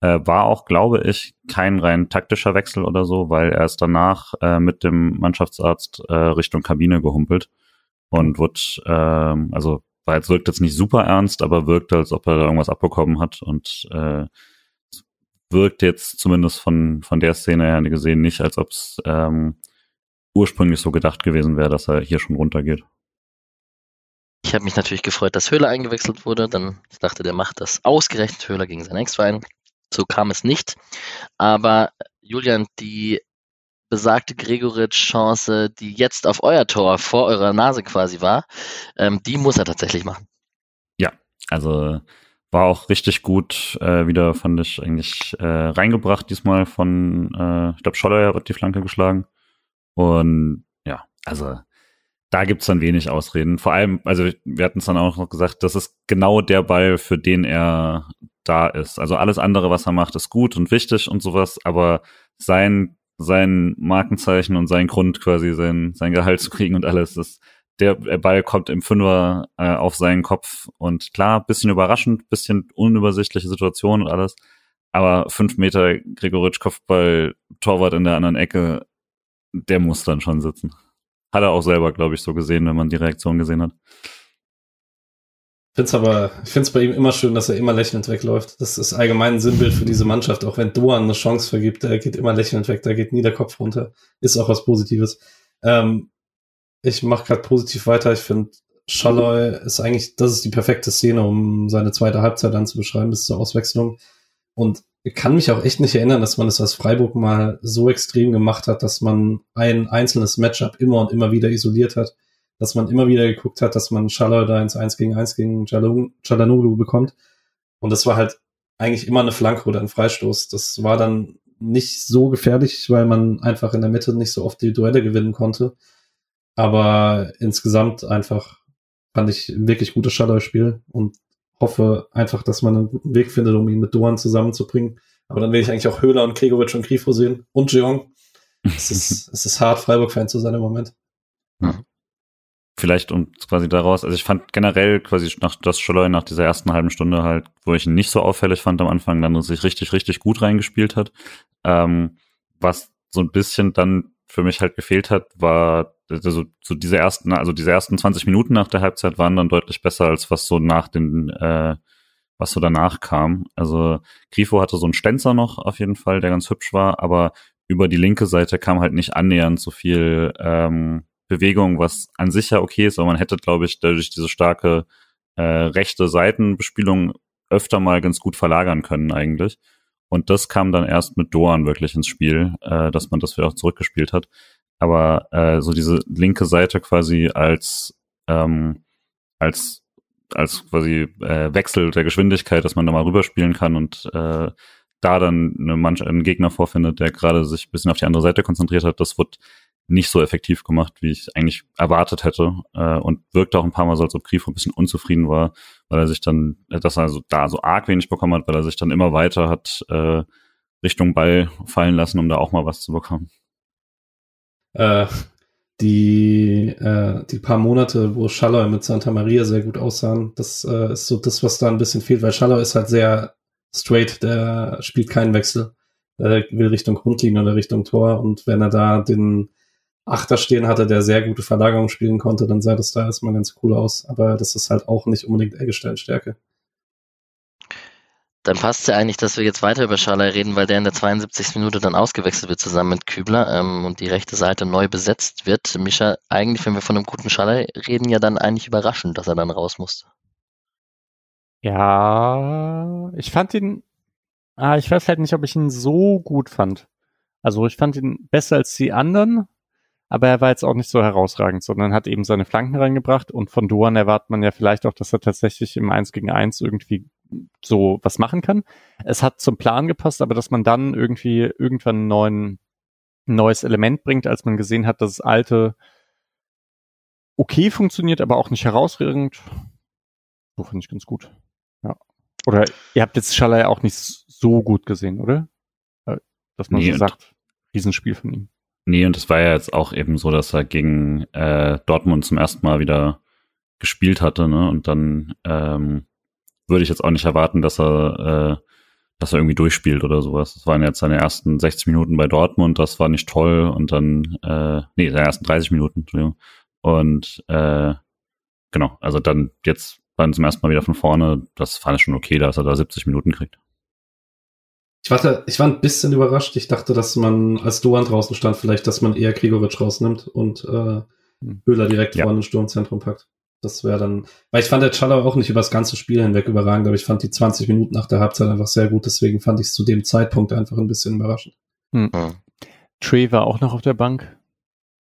Äh, war auch, glaube ich, kein rein taktischer Wechsel oder so, weil er ist danach äh, mit dem Mannschaftsarzt äh, Richtung Kabine gehumpelt und wird, äh, also war jetzt wirkt jetzt nicht super ernst, aber wirkt, als ob er da irgendwas abbekommen hat und äh, wirkt jetzt zumindest von von der Szene her gesehen nicht, als ob es ähm, ursprünglich so gedacht gewesen wäre, dass er hier schon runtergeht. Ich habe mich natürlich gefreut, dass Höhler eingewechselt wurde. Dann ich dachte, der macht das ausgerechnet Höhler gegen seinen Ex-Verein. So kam es nicht. Aber Julian, die besagte Gregoritsch-Chance, die jetzt auf euer Tor vor eurer Nase quasi war, ähm, die muss er tatsächlich machen. Ja, also war auch richtig gut äh, wieder, fand ich eigentlich äh, reingebracht diesmal von, äh, ich glaube, Scholler hat die Flanke geschlagen. Und ja, also da gibt's dann wenig Ausreden. Vor allem, also wir hatten es dann auch noch gesagt, das ist genau der Ball, für den er da ist. Also alles andere, was er macht, ist gut und wichtig und sowas, aber sein, sein Markenzeichen und sein Grund quasi, sein, sein Gehalt zu kriegen und alles, ist, der Ball kommt im Fünfer äh, auf seinen Kopf und klar, bisschen überraschend, bisschen unübersichtliche Situation und alles, aber fünf Meter Gregoritsch Kopfball, Torwart in der anderen Ecke, der muss dann schon sitzen. Hat er auch selber, glaube ich, so gesehen, wenn man die Reaktion gesehen hat. Ich finde es aber, ich finde es bei ihm immer schön, dass er immer lächelnd wegläuft. Das ist allgemein ein Sinnbild für diese Mannschaft. Auch wenn Doan eine Chance vergibt, der geht immer lächelnd weg, da geht nie der Kopf runter. Ist auch was Positives. Ähm, ich mache gerade positiv weiter. Ich finde, Schalloy ist eigentlich, das ist die perfekte Szene, um seine zweite Halbzeit dann zu beschreiben, bis zur Auswechslung. Und ich kann mich auch echt nicht erinnern, dass man es als Freiburg mal so extrem gemacht hat, dass man ein einzelnes Matchup immer und immer wieder isoliert hat, dass man immer wieder geguckt hat, dass man Schaller da ins 1 gegen 1 gegen Chalanoglu bekommt. Und das war halt eigentlich immer eine Flanke oder ein Freistoß. Das war dann nicht so gefährlich, weil man einfach in der Mitte nicht so oft die Duelle gewinnen konnte. Aber insgesamt einfach fand ich ein wirklich gutes Shadow-Spiel und hoffe einfach, dass man einen guten Weg findet, um ihn mit Doan zusammenzubringen. Aber dann will ich eigentlich auch Höhler und Gregovic und Grifo sehen und Jeong. Es ist, es ist hart, Freiburg-Fan zu sein im Moment. Ja. Vielleicht und quasi daraus, also ich fand generell quasi nach das Scholloy nach dieser ersten halben Stunde halt, wo ich ihn nicht so auffällig fand am Anfang, dann sich richtig, richtig gut reingespielt hat. Ähm, was so ein bisschen dann für mich halt gefehlt hat, war also so diese ersten, also diese ersten 20 Minuten nach der Halbzeit waren dann deutlich besser als was so nach den, äh, was so danach kam. Also Grifo hatte so einen Stenzer noch auf jeden Fall, der ganz hübsch war, aber über die linke Seite kam halt nicht annähernd so viel ähm, Bewegung, was an sich ja okay ist, aber man hätte, glaube ich, dadurch diese starke äh, rechte Seitenbespielung öfter mal ganz gut verlagern können eigentlich. Und das kam dann erst mit Doan wirklich ins Spiel, äh, dass man das wieder auch zurückgespielt hat. Aber äh, so diese linke Seite quasi als ähm, als als quasi äh, Wechsel der Geschwindigkeit, dass man da mal rüberspielen kann und äh, da dann eine Manch einen Gegner vorfindet, der gerade sich ein bisschen auf die andere Seite konzentriert hat, das wird nicht so effektiv gemacht, wie ich eigentlich erwartet hätte. Äh, und wirkte auch ein paar Mal so, als ob Grifo ein bisschen unzufrieden war, weil er sich dann, dass er also da so arg wenig bekommen hat, weil er sich dann immer weiter hat äh, Richtung Ball fallen lassen, um da auch mal was zu bekommen äh, die, äh, die paar Monate, wo Schaller mit Santa Maria sehr gut aussahen, das äh, ist so das, was da ein bisschen fehlt, weil Schaller ist halt sehr straight, der spielt keinen Wechsel. Er will Richtung Grundlinie oder Richtung Tor und wenn er da den Achter stehen hatte, der sehr gute Verlagerung spielen konnte, dann sah das da erstmal ganz cool aus. Aber das ist halt auch nicht unbedingt Eggestein-Stärke. Dann passt es ja eigentlich, dass wir jetzt weiter über Schalay reden, weil der in der 72. Minute dann ausgewechselt wird zusammen mit Kübler ähm, und die rechte Seite neu besetzt wird. Mischa, eigentlich, wenn wir von einem guten Schalay reden, ja dann eigentlich überraschend, dass er dann raus musste. Ja, ich fand ihn, ah, ich weiß halt nicht, ob ich ihn so gut fand. Also ich fand ihn besser als die anderen, aber er war jetzt auch nicht so herausragend, sondern hat eben seine Flanken reingebracht und von Duan erwartet man ja vielleicht auch, dass er tatsächlich im 1 gegen 1 irgendwie so was machen kann. Es hat zum Plan gepasst, aber dass man dann irgendwie irgendwann ein neuen, neues Element bringt, als man gesehen hat, dass das alte okay funktioniert, aber auch nicht herausragend. So fand ich ganz gut. Ja. Oder ihr habt jetzt Schaller ja auch nicht so gut gesehen, oder? Äh, dass man nee, so sagt, Riesenspiel von ihm. Nee, und es war ja jetzt auch eben so, dass er gegen äh, Dortmund zum ersten Mal wieder gespielt hatte, ne? Und dann ähm, würde ich jetzt auch nicht erwarten, dass er, äh, dass er irgendwie durchspielt oder sowas. Das waren jetzt seine ersten 60 Minuten bei Dortmund, das war nicht toll und dann, äh, nee, seine ersten 30 Minuten, Entschuldigung. Und äh, genau, also dann jetzt dann zum ersten Mal wieder von vorne, das fand ich schon okay, dass er da 70 Minuten kriegt. Ich warte, ich war ein bisschen überrascht. Ich dachte, dass man, als Doan draußen stand, vielleicht, dass man eher Gregoritsch rausnimmt und äh, hm. Höhler direkt ja. vorne ins Sturmzentrum packt. Das wäre dann, weil ich fand der Challer auch nicht über das ganze Spiel hinweg überragend, aber ich fand die 20 Minuten nach der Halbzeit einfach sehr gut, deswegen fand ich es zu dem Zeitpunkt einfach ein bisschen überraschend. Hm. Hm. Trey war auch noch auf der Bank.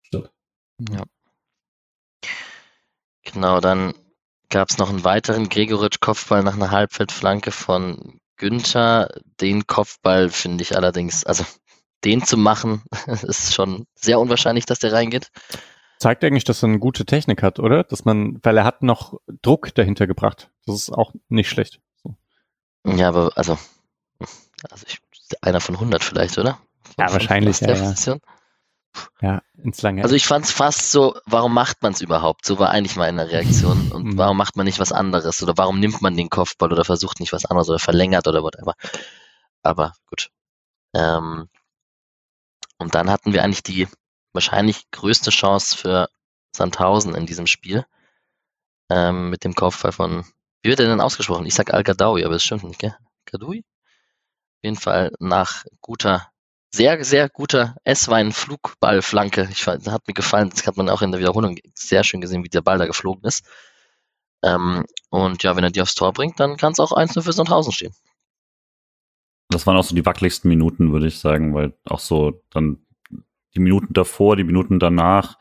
Stimmt. Ja. Genau, dann gab es noch einen weiteren Gregoritsch-Kopfball nach einer Halbfeldflanke von Günther. Den Kopfball finde ich allerdings, also den zu machen, ist schon sehr unwahrscheinlich, dass der reingeht. Zeigt eigentlich, dass er eine gute Technik hat, oder? Dass man, weil er hat noch Druck dahinter gebracht. Das ist auch nicht schlecht. So. Ja, aber also, also ich, einer von 100 vielleicht, oder? Von, ja, wahrscheinlich. Ja, ja. ja, ins lange. Also ich fand es fast so, warum macht man es überhaupt? So war eigentlich meine Reaktion. Und mhm. warum macht man nicht was anderes? Oder warum nimmt man den Kopfball oder versucht nicht was anderes oder verlängert oder whatever. Aber gut. Ähm, und dann hatten wir eigentlich die wahrscheinlich größte Chance für Sandhausen in diesem Spiel. Ähm, mit dem Kopfball von, wie wird er denn ausgesprochen? Ich sag Al-Gadawi, aber das stimmt nicht, gell? Gadoui? Auf jeden Fall nach guter, sehr, sehr guter S-Wein-Flugballflanke. Ich, hat mir gefallen, das hat man auch in der Wiederholung sehr schön gesehen, wie der Ball da geflogen ist. Ähm, und ja, wenn er die aufs Tor bringt, dann kann es auch 1-0 für Sandhausen stehen. Das waren auch so die wackeligsten Minuten, würde ich sagen, weil auch so dann die Minuten davor, die Minuten danach,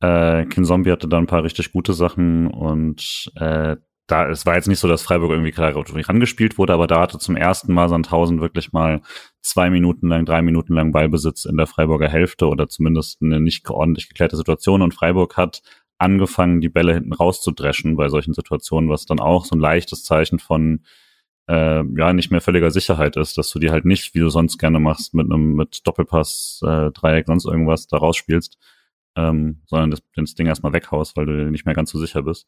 äh, Zombie hatte da ein paar richtig gute Sachen und äh, da, es war jetzt nicht so, dass Freiburg irgendwie klar rangespielt wurde, aber da hatte zum ersten Mal Sandhausen wirklich mal zwei Minuten lang, drei Minuten lang Ballbesitz in der Freiburger Hälfte oder zumindest eine nicht ordentlich geklärte Situation. Und Freiburg hat angefangen, die Bälle hinten rauszudreschen bei solchen Situationen, was dann auch so ein leichtes Zeichen von äh, ja nicht mehr völliger Sicherheit ist, dass du die halt nicht, wie du sonst gerne machst, mit einem mit Doppelpass, äh, Dreieck, sonst irgendwas da rausspielst, ähm, sondern das, das Ding erstmal weghaust, weil du nicht mehr ganz so sicher bist.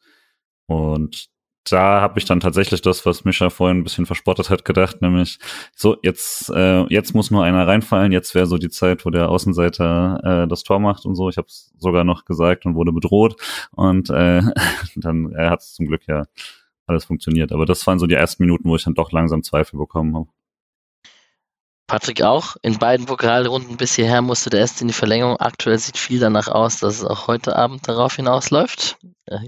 Und da habe ich dann tatsächlich das, was Mischa vorhin ein bisschen verspottet hat, gedacht, nämlich so, jetzt, äh, jetzt muss nur einer reinfallen, jetzt wäre so die Zeit, wo der Außenseiter äh, das Tor macht und so. Ich habe es sogar noch gesagt und wurde bedroht. Und äh, dann er hat es zum Glück ja alles funktioniert. Aber das waren so die ersten Minuten, wo ich dann doch langsam Zweifel bekommen habe. Patrick auch. In beiden Pokalrunden bis hierher musste der erste in die Verlängerung. Aktuell sieht viel danach aus, dass es auch heute Abend darauf hinausläuft.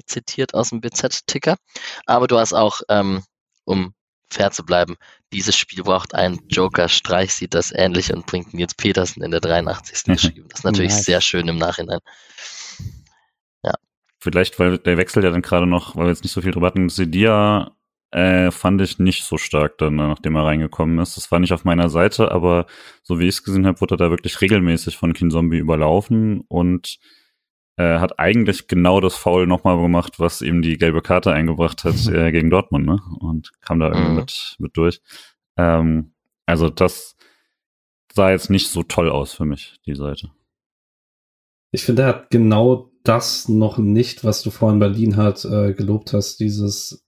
Zitiert aus dem BZ-Ticker. Aber du hast auch, ähm, um fair zu bleiben, dieses Spiel braucht einen Joker-Streich, sieht das ähnlich und bringt Nils Petersen in der 83. geschrieben. Das ist natürlich nice. sehr schön im Nachhinein. Vielleicht, weil der wechselt ja dann gerade noch, weil wir jetzt nicht so viel drüber hatten, Sedia äh, fand ich nicht so stark dann, nachdem er reingekommen ist. Das war nicht auf meiner Seite, aber so wie ich es gesehen habe, wurde er da wirklich regelmäßig von Kinzombie überlaufen und äh, hat eigentlich genau das Foul nochmal gemacht, was ihm die gelbe Karte eingebracht hat äh, gegen Dortmund, ne? Und kam da irgendwie mhm. mit, mit durch. Ähm, also das sah jetzt nicht so toll aus für mich, die Seite. Ich finde, er hat genau das noch nicht, was du vorhin Berlin hat äh, gelobt hast, dieses,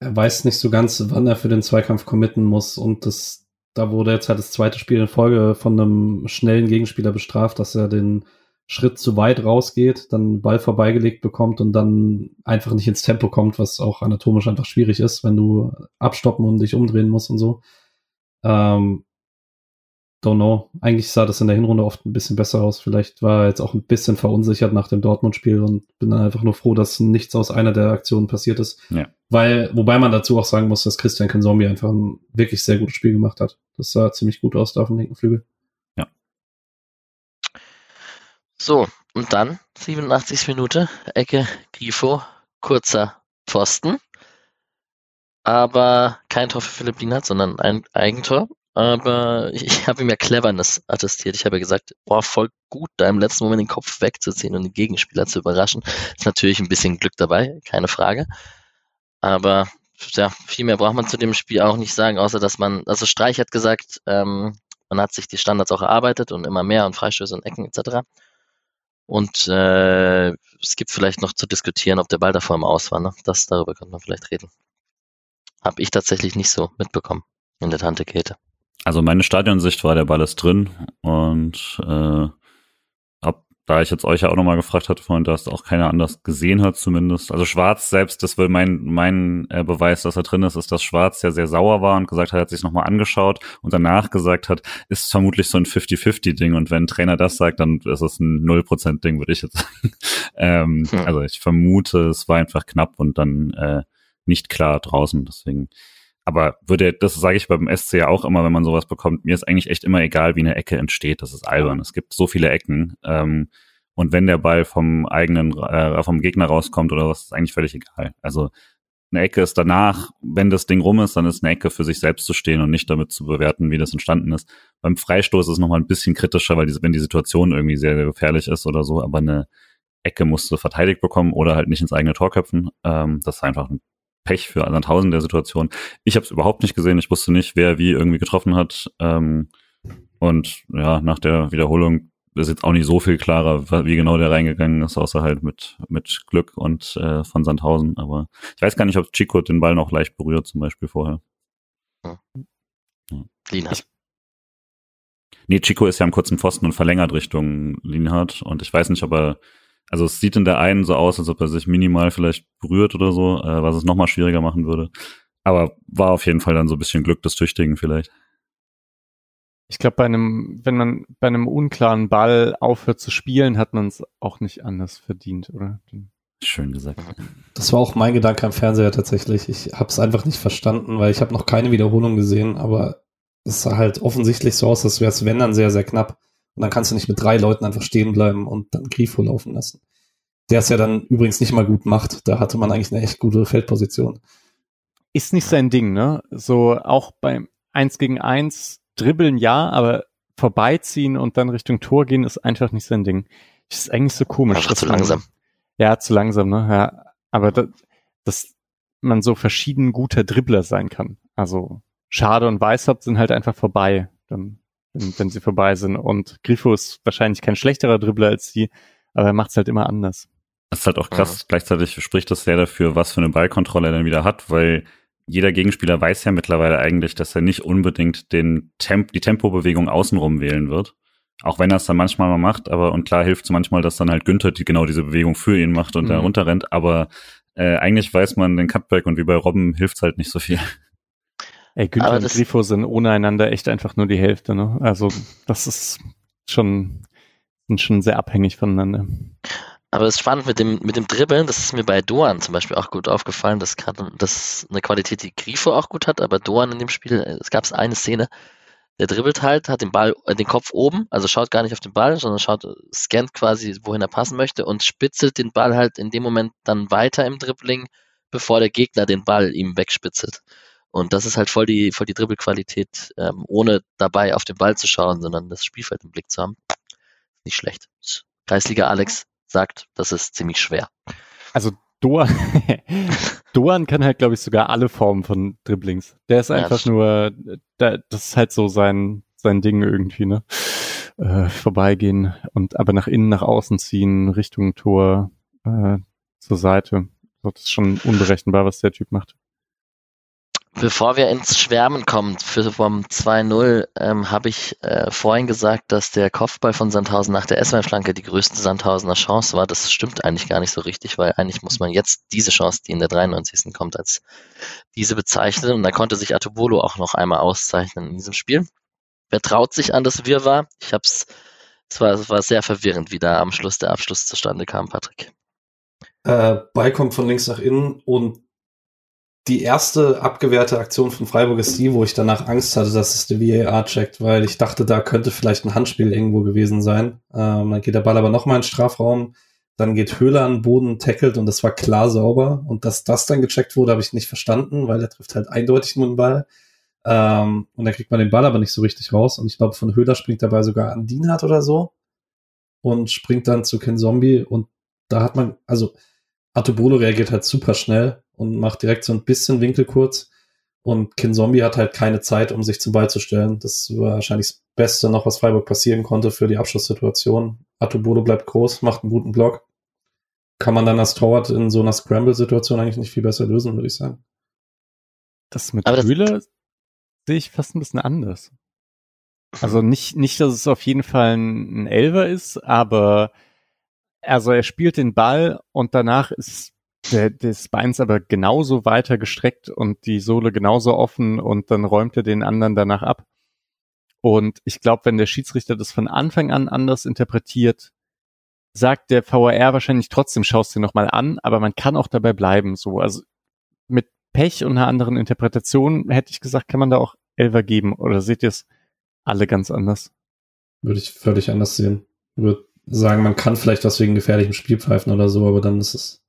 er weiß nicht so ganz, wann er für den Zweikampf committen muss und das, da wurde jetzt halt das zweite Spiel in Folge von einem schnellen Gegenspieler bestraft, dass er den Schritt zu weit rausgeht, dann Ball vorbeigelegt bekommt und dann einfach nicht ins Tempo kommt, was auch anatomisch einfach schwierig ist, wenn du abstoppen und dich umdrehen musst und so. Ähm, don't know. Eigentlich sah das in der Hinrunde oft ein bisschen besser aus. Vielleicht war er jetzt auch ein bisschen verunsichert nach dem Dortmund-Spiel und bin dann einfach nur froh, dass nichts aus einer der Aktionen passiert ist. Ja. Weil, wobei man dazu auch sagen muss, dass Christian Kensombi einfach ein wirklich sehr gutes Spiel gemacht hat. Das sah ziemlich gut aus da auf dem linken Flügel. Ja. So, und dann 87. Minute, Ecke, Grifo, kurzer Pfosten. Aber kein Tor für Philipp Lienert, sondern ein Eigentor aber ich, ich habe ihm ja Cleverness attestiert. Ich habe ja gesagt, boah, voll gut, da im letzten Moment den Kopf wegzuziehen und den Gegenspieler zu überraschen. Ist natürlich ein bisschen Glück dabei, keine Frage. Aber ja, viel mehr braucht man zu dem Spiel auch nicht sagen, außer dass man, also Streich hat gesagt, ähm, man hat sich die Standards auch erarbeitet und immer mehr und Freistöße und Ecken etc. Und äh, es gibt vielleicht noch zu diskutieren, ob der Ball davor im Aus war. Ne? Das, darüber könnte man vielleicht reden. Habe ich tatsächlich nicht so mitbekommen in der Tante Käthe. Also meine Stadionsicht war, der Ball ist drin und äh, da ich jetzt euch ja auch nochmal gefragt hatte vorhin, dass auch keiner anders gesehen hat zumindest. Also Schwarz selbst, das will mein, mein äh, Beweis, dass er drin ist, ist, dass Schwarz ja sehr sauer war und gesagt hat, er hat sich nochmal angeschaut und danach gesagt hat, ist vermutlich so ein 50-50-Ding und wenn ein Trainer das sagt, dann ist es ein 0%-Ding, würde ich jetzt sagen. ähm, hm. Also ich vermute, es war einfach knapp und dann äh, nicht klar draußen, deswegen aber würde, das sage ich beim SC ja auch immer, wenn man sowas bekommt, mir ist eigentlich echt immer egal, wie eine Ecke entsteht. Das ist albern. Es gibt so viele Ecken. Ähm, und wenn der Ball vom eigenen, äh, vom Gegner rauskommt oder was, ist eigentlich völlig egal. Also eine Ecke ist danach, wenn das Ding rum ist, dann ist eine Ecke für sich selbst zu stehen und nicht damit zu bewerten, wie das entstanden ist. Beim Freistoß ist es nochmal ein bisschen kritischer, weil die, wenn die Situation irgendwie sehr, sehr gefährlich ist oder so, aber eine Ecke musst du verteidigt bekommen oder halt nicht ins eigene Tor köpfen. Ähm, das ist einfach ein Pech für Sandhausen der Situation. Ich habe es überhaupt nicht gesehen. Ich wusste nicht, wer wie irgendwie getroffen hat. Ähm, und ja, nach der Wiederholung ist jetzt auch nicht so viel klarer, wie genau der reingegangen ist, außer halt mit, mit Glück und äh, von Sandhausen. Aber ich weiß gar nicht, ob Chico den Ball noch leicht berührt, zum Beispiel vorher. Hm. Ja. Lienhardt. Nee, Chico ist ja am kurzen Pfosten und verlängert Richtung Lienhardt. Und ich weiß nicht, ob er also es sieht in der einen so aus, als ob er sich minimal vielleicht berührt oder so, äh, was es nochmal schwieriger machen würde. Aber war auf jeden Fall dann so ein bisschen Glück des Tüchtigen vielleicht. Ich glaube, bei einem, wenn man bei einem unklaren Ball aufhört zu spielen, hat man es auch nicht anders verdient, oder? Schön gesagt. Das war auch mein Gedanke am Fernseher tatsächlich. Ich habe es einfach nicht verstanden, weil ich habe noch keine Wiederholung gesehen, aber es sah halt offensichtlich so aus, als wäre es, wenn dann, sehr, sehr knapp. Und dann kannst du nicht mit drei Leuten einfach stehen bleiben und dann Grifo laufen lassen. Der es ja dann übrigens nicht mal gut macht. Da hatte man eigentlich eine echt gute Feldposition. Ist nicht sein Ding, ne? So auch beim 1 gegen 1 dribbeln ja, aber vorbeiziehen und dann Richtung Tor gehen ist einfach nicht sein Ding. Das ist eigentlich so komisch. Einfach zu langsam. ja, zu langsam, ne? Ja, aber da, dass man so verschieden guter Dribbler sein kann. Also Schade und Weißhaupt sind halt einfach vorbei. Dann wenn, sie vorbei sind. Und Grifo ist wahrscheinlich kein schlechterer Dribbler als sie, aber er macht es halt immer anders. Das ist halt auch krass. Ja. Gleichzeitig spricht das sehr dafür, was für eine Ballkontrolle er dann wieder hat, weil jeder Gegenspieler weiß ja mittlerweile eigentlich, dass er nicht unbedingt den Temp die Tempobewegung außenrum wählen wird. Auch wenn er es dann manchmal mal macht, aber und klar hilft es manchmal, dass dann halt Günther die, genau diese Bewegung für ihn macht und mhm. da runterrennt, aber äh, eigentlich weiß man den Cutback und wie bei Robben hilft es halt nicht so viel. Ey, Günther und Grifo sind ohne einander echt einfach nur die Hälfte, ne? Also, das ist schon, sind schon sehr abhängig voneinander. Aber es ist spannend mit dem, mit dem Dribbeln, das ist mir bei Doan zum Beispiel auch gut aufgefallen. Das, kann, das ist eine Qualität, die Grifo auch gut hat, aber Doan in dem Spiel, es gab eine Szene, der dribbelt halt, hat den Ball, äh, den Kopf oben, also schaut gar nicht auf den Ball, sondern schaut, scannt quasi, wohin er passen möchte und spitzelt den Ball halt in dem Moment dann weiter im Dribbling, bevor der Gegner den Ball ihm wegspitzelt. Und das ist halt voll die, voll die Dribbelqualität, ähm, ohne dabei auf den Ball zu schauen, sondern das Spielfeld im Blick zu haben. Nicht schlecht. Kreisliga Alex sagt, das ist ziemlich schwer. Also Doan, Doan kann halt, glaube ich, sogar alle Formen von Dribblings. Der ist einfach ja, nur, das ist halt so sein, sein Ding irgendwie, ne? Äh, vorbeigehen und aber nach innen, nach außen ziehen, Richtung Tor, äh, zur Seite. Das ist schon unberechenbar, was der Typ macht. Bevor wir ins Schwärmen kommen für vom 2-0, ähm, habe ich äh, vorhin gesagt, dass der Kopfball von Sandhausen nach der S-Flanke die größte Sandhausener Chance war. Das stimmt eigentlich gar nicht so richtig, weil eigentlich muss man jetzt diese Chance, die in der 93. kommt, als diese bezeichnen. Und da konnte sich Atobolo auch noch einmal auszeichnen in diesem Spiel. Wer traut sich an das Wirrwarr? Ich hab's, es war, es war sehr verwirrend, wie da am Schluss der Abschluss zustande kam, Patrick. Äh, Ball kommt von links nach innen und die erste abgewehrte Aktion von Freiburg ist die, wo ich danach Angst hatte, dass es der VAR checkt, weil ich dachte, da könnte vielleicht ein Handspiel irgendwo gewesen sein. Ähm, dann geht der Ball aber nochmal in den Strafraum. Dann geht Höhler an den Boden, tackelt und das war klar sauber. Und dass das dann gecheckt wurde, habe ich nicht verstanden, weil er trifft halt eindeutig nur den Ball. Ähm, und dann kriegt man den Ball aber nicht so richtig raus. Und ich glaube, von Höhler springt dabei sogar an Dienhardt oder so. Und springt dann zu Ken Zombie. Und da hat man, also Atobolo reagiert halt super schnell und macht direkt so ein bisschen Winkel kurz. Und Kin Zombie hat halt keine Zeit, um sich zum Ball zu stellen. Das war wahrscheinlich das Beste noch, was Freiburg passieren konnte für die Abschlusssituation. Atubolo bleibt groß, macht einen guten Block. Kann man dann als Torwart in so einer Scramble-Situation eigentlich nicht viel besser lösen, würde ich sagen. Das mit Aber Höhle sehe ich fast ein bisschen anders. Also nicht, nicht, dass es auf jeden Fall ein, ein Elver ist, aber also er spielt den Ball und danach ist der, des Beins aber genauso weiter gestreckt und die Sohle genauso offen und dann räumt er den anderen danach ab. Und ich glaube, wenn der Schiedsrichter das von Anfang an anders interpretiert, sagt der VAR wahrscheinlich trotzdem, schaust dir nochmal an, aber man kann auch dabei bleiben. So, also mit Pech und einer anderen Interpretation hätte ich gesagt, kann man da auch Elver geben. Oder seht ihr es alle ganz anders? Würde ich völlig anders sehen. Würde sagen, man kann vielleicht was wegen gefährlichem Spiel pfeifen oder so, aber dann ist es.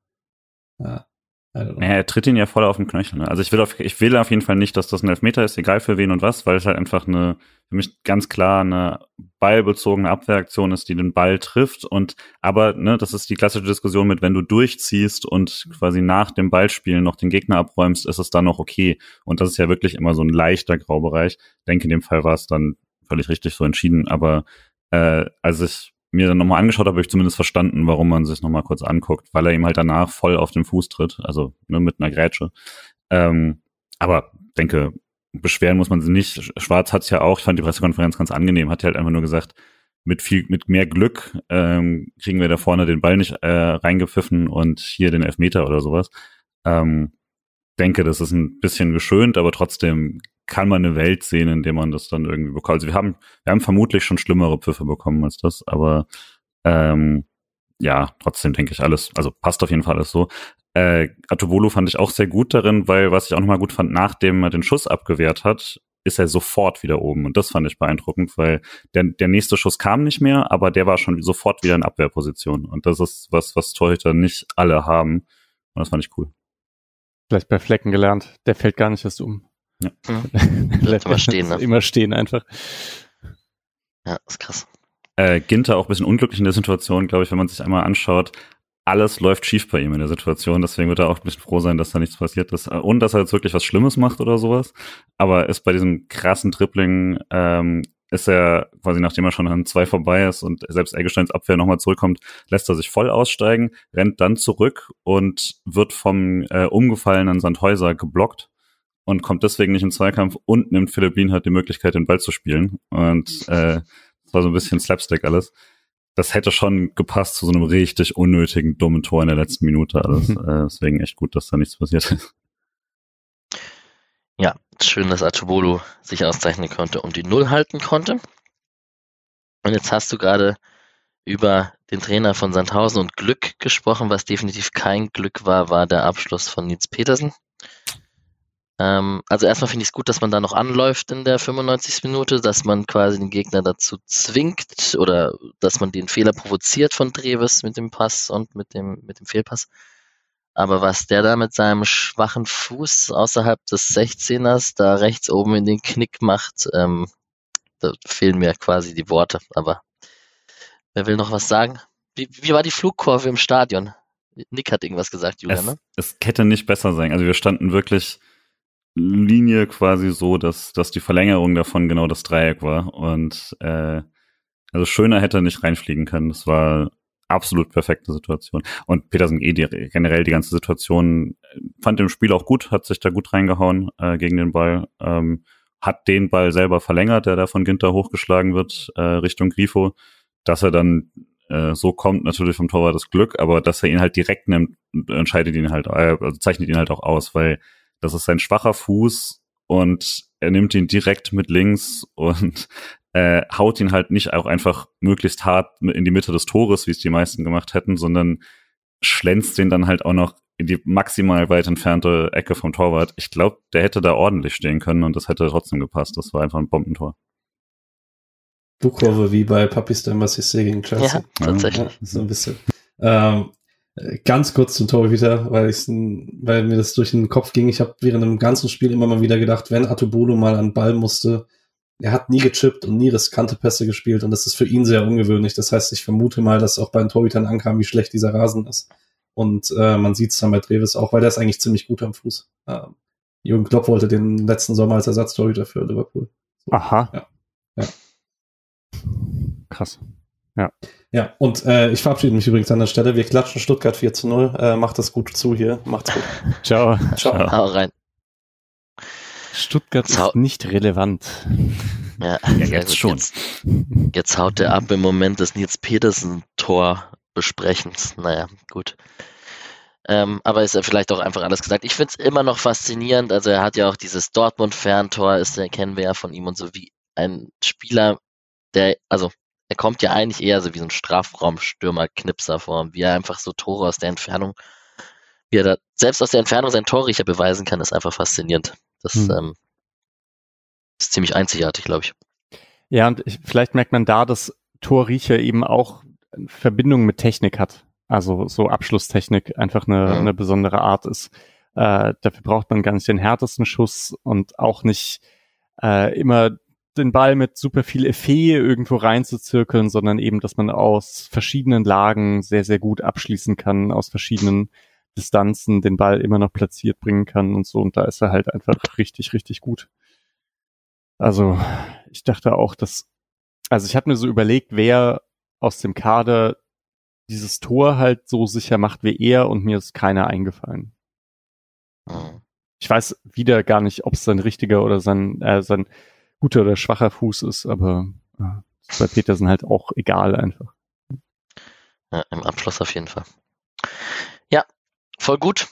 Ja, naja, er tritt ihn ja voll auf den Knöchel. Ne? Also ich will, auf, ich will auf jeden Fall nicht, dass das ein Elfmeter ist, egal für wen und was, weil es halt einfach eine, für mich ganz klar eine ballbezogene Abwehraktion ist, die den Ball trifft. Und aber, ne, das ist die klassische Diskussion mit, wenn du durchziehst und quasi nach dem Ballspielen noch den Gegner abräumst, ist es dann noch okay. Und das ist ja wirklich immer so ein leichter Graubereich. Ich denke, in dem Fall war es dann völlig richtig so entschieden. Aber äh, als ich mir dann nochmal angeschaut habe, ich zumindest verstanden, warum man sich nochmal kurz anguckt, weil er ihm halt danach voll auf den Fuß tritt, also ne, mit einer Grätsche. Ähm, aber denke, beschweren muss man sie nicht. Schwarz hat es ja auch, ich fand die Pressekonferenz ganz angenehm, hat halt einfach nur gesagt, mit viel, mit mehr Glück ähm, kriegen wir da vorne den Ball nicht äh, reingepfiffen und hier den Elfmeter oder sowas. Ähm, denke, das ist ein bisschen geschönt, aber trotzdem kann man eine Welt sehen, in der man das dann irgendwie bekommt. Also wir haben, wir haben vermutlich schon schlimmere Pfiffe bekommen als das, aber ähm, ja, trotzdem denke ich alles, also passt auf jeden Fall alles so. Äh, Atobolo fand ich auch sehr gut darin, weil was ich auch nochmal gut fand, nachdem er den Schuss abgewehrt hat, ist er sofort wieder oben. Und das fand ich beeindruckend, weil der, der nächste Schuss kam nicht mehr, aber der war schon sofort wieder in Abwehrposition. Und das ist was, was Torhüter nicht alle haben. Und das fand ich cool. Vielleicht bei Flecken gelernt. Der fällt gar nicht erst um. Ja. Bleibt immer stehen, ne? Immer stehen einfach. Ja, ist krass. Äh, Ginter auch ein bisschen unglücklich in der Situation, glaube ich, wenn man sich einmal anschaut. Alles läuft schief bei ihm in der Situation, deswegen wird er auch ein bisschen froh sein, dass da nichts passiert ist und dass er jetzt wirklich was Schlimmes macht oder sowas. Aber ist bei diesem krassen Tripling ähm, ist er quasi nachdem er schon an zwei vorbei ist und selbst Eggesteins Abwehr nochmal zurückkommt, lässt er sich voll aussteigen, rennt dann zurück und wird vom äh, umgefallenen Sandhäuser geblockt und kommt deswegen nicht in Zweikampf und nimmt Philipp Lienhardt die Möglichkeit, den Ball zu spielen. Und äh, das war so ein bisschen Slapstick alles. Das hätte schon gepasst zu so einem richtig unnötigen, dummen Tor in der letzten Minute alles. Mhm. Äh, deswegen echt gut, dass da nichts passiert ist. Ja, schön, dass Atubolo sich auszeichnen konnte und die Null halten konnte. Und jetzt hast du gerade über den Trainer von Sandhausen und Glück gesprochen. Was definitiv kein Glück war, war der Abschluss von Nils Petersen. Ähm, also erstmal finde ich es gut, dass man da noch anläuft in der 95. Minute, dass man quasi den Gegner dazu zwingt oder dass man den Fehler provoziert von Treves mit dem Pass und mit dem, mit dem Fehlpass. Aber was der da mit seinem schwachen Fuß außerhalb des 16ers da rechts oben in den Knick macht, ähm, da fehlen mir quasi die Worte. Aber wer will noch was sagen? Wie, wie war die Flugkurve im Stadion? Nick hat irgendwas gesagt, Julian, es, ne? Es hätte nicht besser sein. Also wir standen wirklich Linie quasi so, dass, dass die Verlängerung davon genau das Dreieck war. Und äh, also schöner hätte er nicht reinfliegen können. Das war absolut perfekte Situation. Und Petersen eh die, generell die ganze Situation fand im Spiel auch gut, hat sich da gut reingehauen äh, gegen den Ball. Ähm, hat den Ball selber verlängert, der da von Ginter hochgeschlagen wird, äh, Richtung Grifo. Dass er dann äh, so kommt, natürlich vom Torwart das Glück, aber dass er ihn halt direkt nimmt, entscheidet ihn halt, äh, also zeichnet ihn halt auch aus, weil das ist sein schwacher Fuß und er nimmt ihn direkt mit links und äh, haut ihn halt nicht auch einfach möglichst hart in die Mitte des Tores, wie es die meisten gemacht hätten, sondern schlänzt den dann halt auch noch in die maximal weit entfernte Ecke vom Torwart. Ich glaube, der hätte da ordentlich stehen können und das hätte trotzdem gepasst. Das war einfach ein Bombentor. Buchkurve wie bei Papi Stemmer gegen Chelsea. Ja, tatsächlich. Ja, so ein bisschen. Ähm, Ganz kurz zum Torhüter, weil ich weil mir das durch den Kopf ging. Ich habe während dem ganzen Spiel immer mal wieder gedacht, wenn Atubolo mal an Ball musste, er hat nie gechippt und nie riskante Pässe gespielt und das ist für ihn sehr ungewöhnlich. Das heißt, ich vermute mal, dass auch bei den Torhütern ankam, wie schlecht dieser Rasen ist. Und äh, man sieht es dann bei Trevis auch, weil der ist eigentlich ziemlich gut am Fuß. Ähm, Jürgen Klopp wollte den letzten Sommer als Ersatztorhüter für Liverpool. So, Aha. Ja. ja. Krass. Ja. Ja, und äh, ich verabschiede mich übrigens an der Stelle. Wir klatschen Stuttgart 4 zu 0. Äh, macht das gut zu hier. Macht's gut. Ciao. Ciao. Hau rein. Stuttgart Zau- ist nicht relevant. Ja, Ja, sehr jetzt gut. schon. Jetzt, jetzt haut er ab im Moment das Nils Petersen-Tor besprechens. Naja, gut. Ähm, aber ist ja vielleicht auch einfach alles gesagt. Ich finde es immer noch faszinierend. Also er hat ja auch dieses Dortmund-Ferntor, ist ja, kennen wir ja von ihm und so wie ein Spieler, der, also kommt ja eigentlich eher so wie so ein Strafraumstürmer-Knipser vor, wie er einfach so Tore aus der Entfernung, wie er da selbst aus der Entfernung sein Torriecher beweisen kann, ist einfach faszinierend. Das Hm. ähm, ist ziemlich einzigartig, glaube ich. Ja, und ich, vielleicht merkt man da, dass Torriecher eben auch Verbindung mit Technik hat. Also so Abschlusstechnik einfach eine, Mhm. eine besondere Art ist. Äh, dafür braucht man gar nicht den härtesten Schuss und auch nicht äh, immer den Ball mit super viel Effet irgendwo reinzuzirkeln, sondern eben, dass man aus verschiedenen Lagen sehr, sehr gut abschließen kann, aus verschiedenen Distanzen den Ball immer noch platziert bringen kann und so. Und da ist er halt einfach richtig, richtig gut. Also ich dachte auch, dass, also ich habe mir so überlegt, wer aus dem Kader dieses Tor halt so sicher macht wie er und mir ist keiner eingefallen. Mhm. Ich weiß wieder gar nicht, ob es sein richtiger oder sein, äh, sein guter oder schwacher Fuß ist, aber äh, ist bei Petersen halt auch egal einfach. Ja, im Abschluss auf jeden Fall. Ja, voll gut.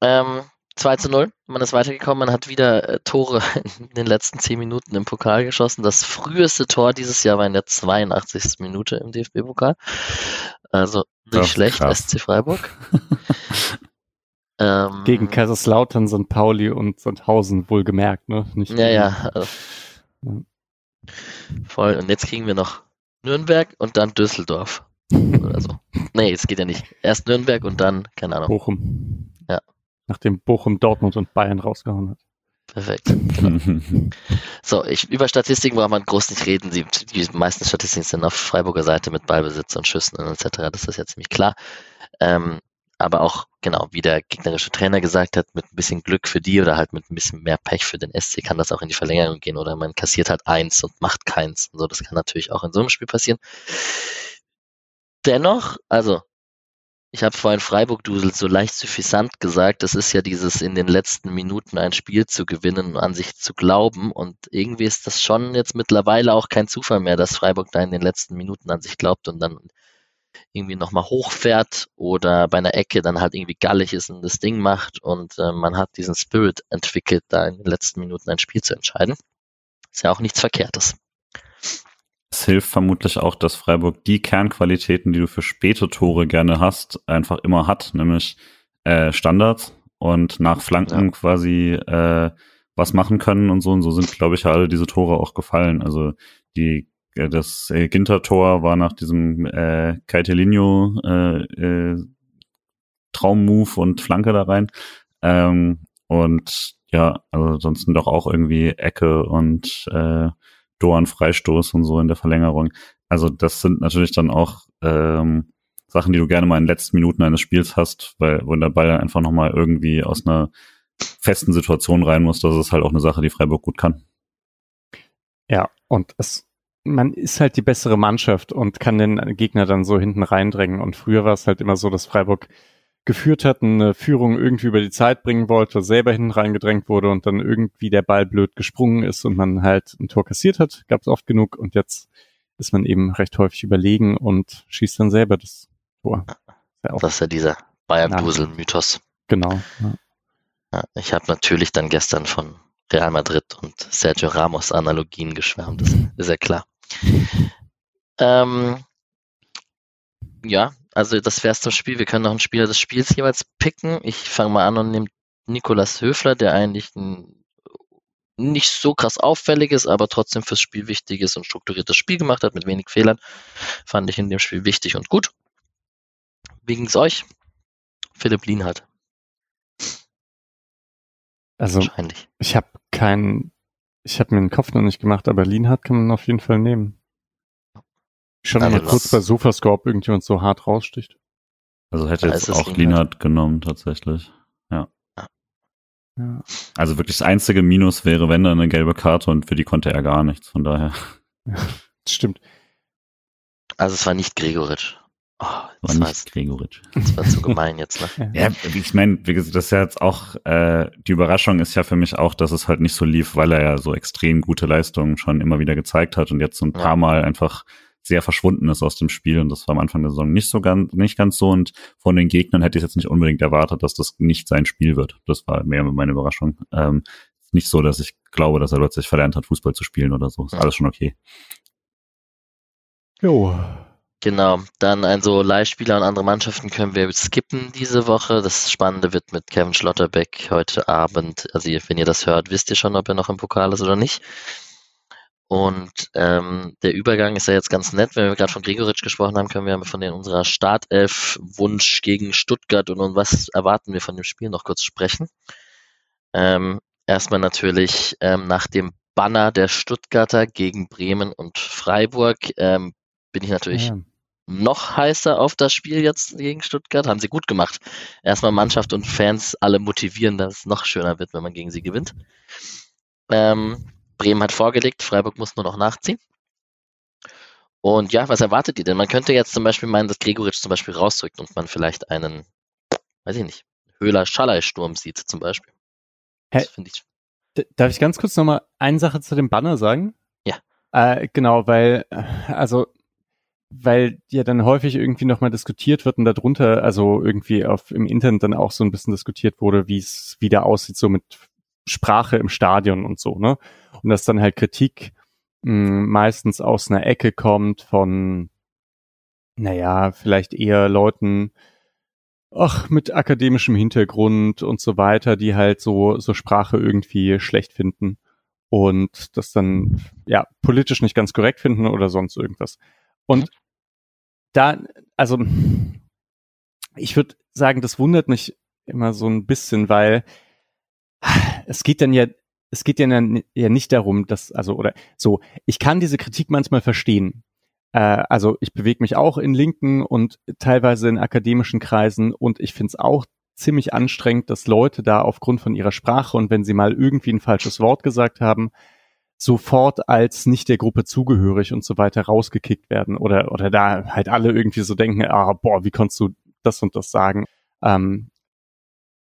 Ähm, 2 zu 0. Man ist weitergekommen. Man hat wieder äh, Tore in den letzten 10 Minuten im Pokal geschossen. Das früheste Tor dieses Jahr war in der 82. Minute im DFB-Pokal. Also nicht ist schlecht, krass. SC Freiburg. ähm, Gegen Kaiserslautern, St. Pauli und Sandhausen wohlgemerkt, ne? Nicht Ja, ja. äh, Ja. Voll. Und jetzt kriegen wir noch Nürnberg und dann Düsseldorf. Oder so. Nee, es geht ja nicht. Erst Nürnberg und dann, keine Ahnung. Bochum. Ja. Nachdem Bochum Dortmund und Bayern rausgehauen hat. Perfekt. Genau. So, ich, über Statistiken braucht man groß nicht reden. Die, die meisten Statistiken sind auf Freiburger Seite mit Ballbesitz und Schüssen und etc. Das ist ja ziemlich klar. Ähm, aber auch, genau, wie der gegnerische Trainer gesagt hat, mit ein bisschen Glück für die oder halt mit ein bisschen mehr Pech für den SC kann das auch in die Verlängerung gehen oder man kassiert halt eins und macht keins. Und so, das kann natürlich auch in so einem Spiel passieren. Dennoch, also, ich habe vorhin Freiburg-Dusel so leicht suffisant gesagt, das ist ja dieses in den letzten Minuten ein Spiel zu gewinnen und an sich zu glauben. Und irgendwie ist das schon jetzt mittlerweile auch kein Zufall mehr, dass Freiburg da in den letzten Minuten an sich glaubt und dann irgendwie nochmal hochfährt oder bei einer Ecke dann halt irgendwie gallig ist und das Ding macht und äh, man hat diesen Spirit entwickelt, da in den letzten Minuten ein Spiel zu entscheiden. Ist ja auch nichts Verkehrtes. Es hilft vermutlich auch, dass Freiburg die Kernqualitäten, die du für späte Tore gerne hast, einfach immer hat, nämlich äh, Standards und nach Flanken Ja. quasi äh, was machen können und so. Und so sind, glaube ich, alle diese Tore auch gefallen. Also die das äh, Ginter-Tor war nach diesem äh, Caetelinho äh, äh, Traummove und Flanke da rein. Ähm, und ja, also ansonsten doch auch irgendwie Ecke und äh, Doan Freistoß und so in der Verlängerung. Also das sind natürlich dann auch ähm, Sachen, die du gerne mal in den letzten Minuten eines Spiels hast, weil wenn der Ball dann einfach nochmal irgendwie aus einer festen Situation rein muss, das ist halt auch eine Sache, die Freiburg gut kann. Ja, und es, man ist halt die bessere Mannschaft und kann den Gegner dann so hinten reindrängen. Und früher war es halt immer so, dass Freiburg geführt hat, eine Führung irgendwie über die Zeit bringen wollte, selber hinten reingedrängt wurde und dann irgendwie der Ball blöd gesprungen ist und man halt ein Tor kassiert hat, gab es oft genug und jetzt ist man eben recht häufig überlegen und schießt dann selber das Tor. Ja, Das ist ja dieser Bayern-Dusel-Mythos. genau. Ja, ich habe natürlich dann gestern von Real Madrid und Sergio Ramos Analogien geschwärmt, das ist ja klar. Ähm, ja, also das wär's zum Spiel. Wir können noch einen Spieler des Spiels jeweils picken. Ich fange mal an und nehme Nikolas Höfler, der eigentlich ein nicht so krass auffällig ist, aber trotzdem fürs Spiel wichtiges und strukturiertes Spiel gemacht hat mit wenig Fehlern. Fand ich in dem Spiel wichtig und gut. Wie ging's euch? Philipp Lienhardt, Also wahrscheinlich. ich habe keinen, ich habe mir den Kopf noch nicht gemacht, aber Lienhardt kann man auf jeden Fall nehmen. Schon Also mal kurz bei Sofascore, ob irgendjemand so hart raussticht. Also hätte Ja, jetzt auch Lienhardt. Lienhardt genommen tatsächlich. Ja. Also wirklich das einzige Minus wäre, wenn da eine gelbe Karte und für die konnte er gar nichts. Von daher. Das stimmt. Also es war nicht Gregoritsch. Oh, das war nicht Gregoritsch. Das war zu gemein jetzt, ne? ja, ich meine, das ist ja jetzt auch, äh, die Überraschung ist ja für mich auch, dass es halt nicht so lief, weil er ja so extrem gute Leistungen schon immer wieder gezeigt hat und jetzt so ein paar Mal einfach sehr verschwunden ist aus dem Spiel und das war am Anfang der Saison nicht so ganz, nicht ganz so und von den Gegnern hätte ich jetzt nicht unbedingt erwartet, dass das nicht sein Spiel wird. Das war mehr meine Überraschung. Ähm, nicht so, dass ich glaube, dass er plötzlich verlernt hat, Fußball zu spielen oder so. Ist alles schon okay. Jo. Genau, dann also Leihspieler und andere Mannschaften können wir skippen diese Woche. Das Spannende wird mit Kevin Schlotterbeck heute Abend. Also wenn ihr das hört, wisst ihr schon, ob er noch im Pokal ist oder nicht. Und ähm, der Übergang ist ja jetzt ganz nett. Wenn wir gerade von Gregoritsch gesprochen haben, können wir von den, unserer Startelf-Wunsch gegen Stuttgart und, und was erwarten wir von dem Spiel noch kurz sprechen. Ähm, erstmal natürlich ähm, nach dem Banner der Stuttgarter gegen Bremen und Freiburg ähm, bin ich natürlich ja. noch heißer auf das Spiel jetzt gegen Stuttgart. Haben sie gut gemacht. Erstmal Mannschaft und Fans alle motivieren, dass es noch schöner wird, wenn man gegen sie gewinnt. Ähm, Bremen hat vorgelegt, Freiburg muss nur noch nachziehen. Und ja, was erwartet ihr denn? Man könnte jetzt zum Beispiel meinen, dass Gregoritsch zum Beispiel rausdrückt und man vielleicht einen, weiß ich nicht, Höhler-Schallei-Sturm sieht zum Beispiel. Hä? Das finde ich. Darf ich ganz kurz nochmal eine Sache zu dem Banner sagen? Ja. Äh, genau, weil, äh, also, weil ja dann häufig irgendwie nochmal diskutiert wird und darunter, also irgendwie auf im Internet dann auch so ein bisschen diskutiert wurde, wie es wieder aussieht, so mit Sprache im Stadion und so, ne? Und dass dann halt Kritik mh, hm, meistens aus einer Ecke kommt von, naja, vielleicht eher Leuten, ach, mit akademischem Hintergrund und so weiter, die halt so, so Sprache irgendwie schlecht finden und das dann, ja, politisch nicht ganz korrekt finden oder sonst irgendwas. Und da, also, ich würde sagen, das wundert mich immer so ein bisschen, weil es geht dann ja, es geht ja, ja nicht darum, dass, also, oder so, ich kann diese Kritik manchmal verstehen. Äh, also ich bewege mich auch in linken und teilweise in akademischen Kreisen und ich finde es auch ziemlich anstrengend, dass Leute da aufgrund von ihrer Sprache und wenn sie mal irgendwie ein falsches Wort gesagt haben, sofort als nicht der Gruppe zugehörig und so weiter rausgekickt werden oder oder da halt alle irgendwie so denken, ah boah, wie konntest du das und das sagen? Ähm,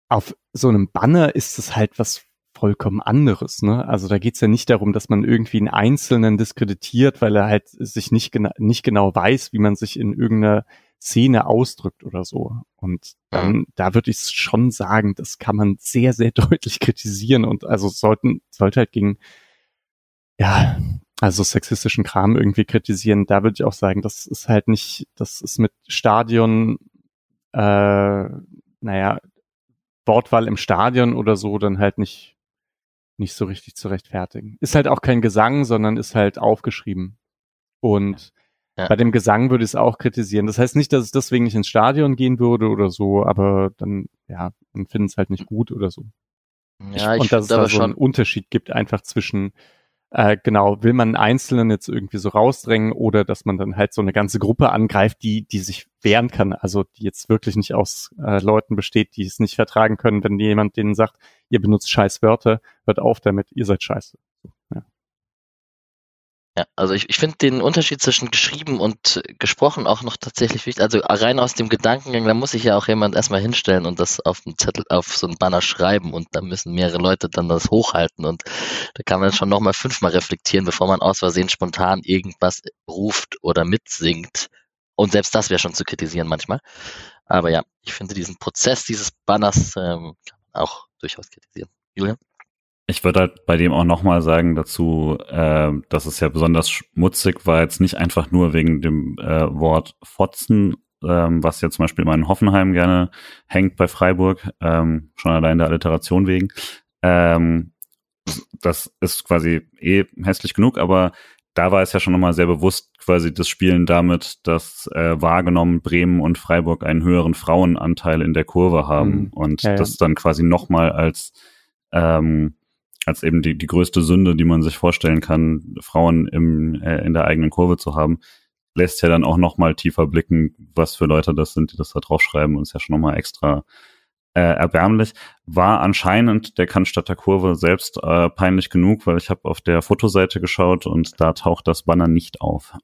auf so einem Banner ist es halt was vollkommen anderes. Ne? Also da geht's ja nicht darum, dass man irgendwie einen Einzelnen diskreditiert, weil er halt sich nicht, gena nicht genau weiß, wie man sich in irgendeiner Szene ausdrückt oder so. Und dann, da würde ich schon sagen, das kann man sehr, sehr deutlich kritisieren und also sollten, sollte halt gegen, ja, also sexistischen Kram irgendwie kritisieren. Da würde ich auch sagen, das ist halt nicht, das ist mit Stadion, äh, naja, Wortwahl im Stadion oder so dann halt nicht, nicht so richtig zu rechtfertigen. Ist halt auch kein Gesang, sondern ist halt aufgeschrieben. Und ja. bei dem Gesang würde ich es auch kritisieren. Das heißt nicht, dass es deswegen nicht ins Stadion gehen würde oder so, aber dann, ja, man findet es halt nicht gut oder so. Ja, ich, und dass es da so einen Unterschied gibt einfach zwischen äh, genau, will man einen Einzelnen jetzt irgendwie so rausdrängen oder dass man dann halt so eine ganze Gruppe angreift, die, die sich wehren kann, also die jetzt wirklich nicht aus äh, Leuten besteht, die es nicht vertragen können, wenn jemand denen sagt, ihr benutzt scheiß Wörter, hört auf damit, ihr seid scheiße. Ja. Also ich, ich finde den Unterschied zwischen geschrieben und gesprochen auch noch tatsächlich wichtig. Also rein aus dem Gedankengang, da muss sich ja auch jemand erstmal hinstellen und das auf dem Zettel, auf so einen Banner schreiben und da müssen mehrere Leute dann das hochhalten und da kann man schon nochmal fünfmal reflektieren, bevor man aus Versehen spontan irgendwas ruft oder mitsingt. Und selbst das wäre schon zu kritisieren manchmal. Aber ja, ich finde diesen Prozess dieses Banners ähm, auch durchaus kritisieren. Julian? Ich würde halt bei dem auch nochmal sagen dazu, äh, dass es ja besonders schmutzig war, jetzt nicht einfach nur wegen dem äh, Wort Fotzen, ähm, was ja zum Beispiel immer in Hoffenheim gerne hängt bei Freiburg, ähm, schon allein der Alliteration wegen. Ähm, das ist quasi eh hässlich genug, aber da war es ja schon nochmal sehr bewusst quasi das Spielen damit, dass äh, wahrgenommen Bremen und Freiburg einen höheren Frauenanteil in der Kurve haben mhm. und ja, ja. das dann quasi nochmal als ähm, als eben die, die größte Sünde, die man sich vorstellen kann, Frauen im, äh, in der eigenen Kurve zu haben, lässt ja dann auch noch mal tiefer blicken, was für Leute das sind, die das da draufschreiben und ist ja schon noch mal extra äh, erbärmlich. War anscheinend der Cannstatter Kurve selbst äh, peinlich genug, weil ich habe auf der Fotoseite geschaut und da taucht das Banner nicht auf.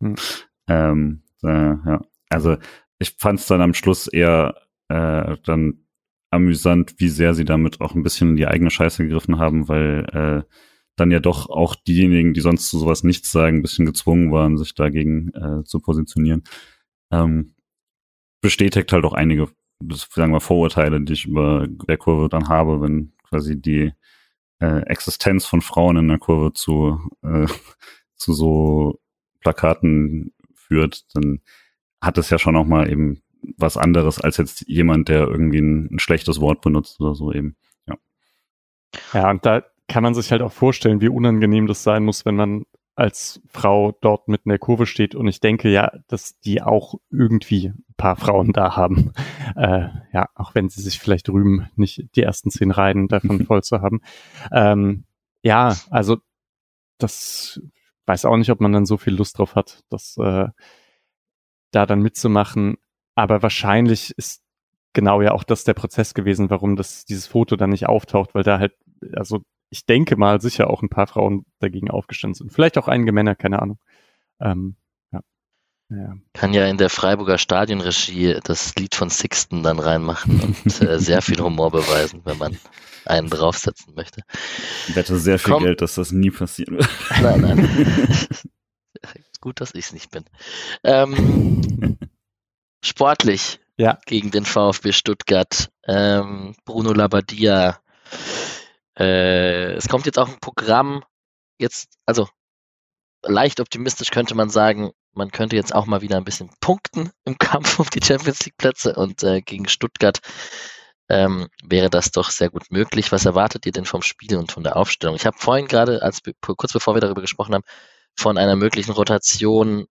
Hm. Ähm, äh, ja. Also ich fand es dann am Schluss eher äh, dann amüsant, wie sehr sie damit auch ein bisschen in die eigene Scheiße gegriffen haben, weil äh, dann ja doch auch diejenigen, die sonst zu sowas nichts sagen, ein bisschen gezwungen waren, sich dagegen äh, zu positionieren. Ähm, bestätigt halt auch einige, sagen wir, Vorurteile, die ich über der Kurve dann habe, wenn quasi die äh, Existenz von Frauen in der Kurve zu, äh, zu so Plakaten führt, dann hat es ja schon auch mal eben was anderes als jetzt jemand, der irgendwie ein, ein schlechtes Wort benutzt oder so eben. Ja. Ja, und da kann man sich halt auch vorstellen, wie unangenehm das sein muss, wenn man als Frau dort mit in der Kurve steht. Und ich denke ja, dass die auch irgendwie ein paar Frauen da haben. Äh, ja, auch wenn sie sich vielleicht rühmen, nicht die ersten zehn Reihen davon voll zu haben. Ähm, ja, also das weiß auch nicht, ob man dann so viel Lust drauf hat, das äh, da dann mitzumachen. Aber wahrscheinlich ist genau ja auch das der Prozess gewesen, warum das dieses Foto dann nicht auftaucht, weil da halt, also ich denke mal sicher auch ein paar Frauen dagegen aufgestanden sind. Vielleicht auch einige Männer, keine Ahnung. Ähm, ja. ja. Kann ja in der Freiburger Stadionregie das Lied von Sixten dann reinmachen und äh, sehr viel Humor beweisen, wenn man einen draufsetzen möchte. Ich wette sehr viel Komm. Geld, dass das nie passieren wird. Nein, nein. Gut, dass ich es nicht bin. Ähm, sportlich ja. gegen den VfB Stuttgart. Ähm, Bruno Labbadia äh, es kommt jetzt auch ein Programm, jetzt, also leicht optimistisch könnte man sagen, man könnte jetzt auch mal wieder ein bisschen punkten im Kampf um die Champions League Plätze und äh, gegen Stuttgart ähm, wäre das doch sehr gut möglich. Was erwartet ihr denn vom Spiel und von der Aufstellung? Ich habe vorhin gerade, als kurz bevor wir darüber gesprochen haben, von einer möglichen Rotation,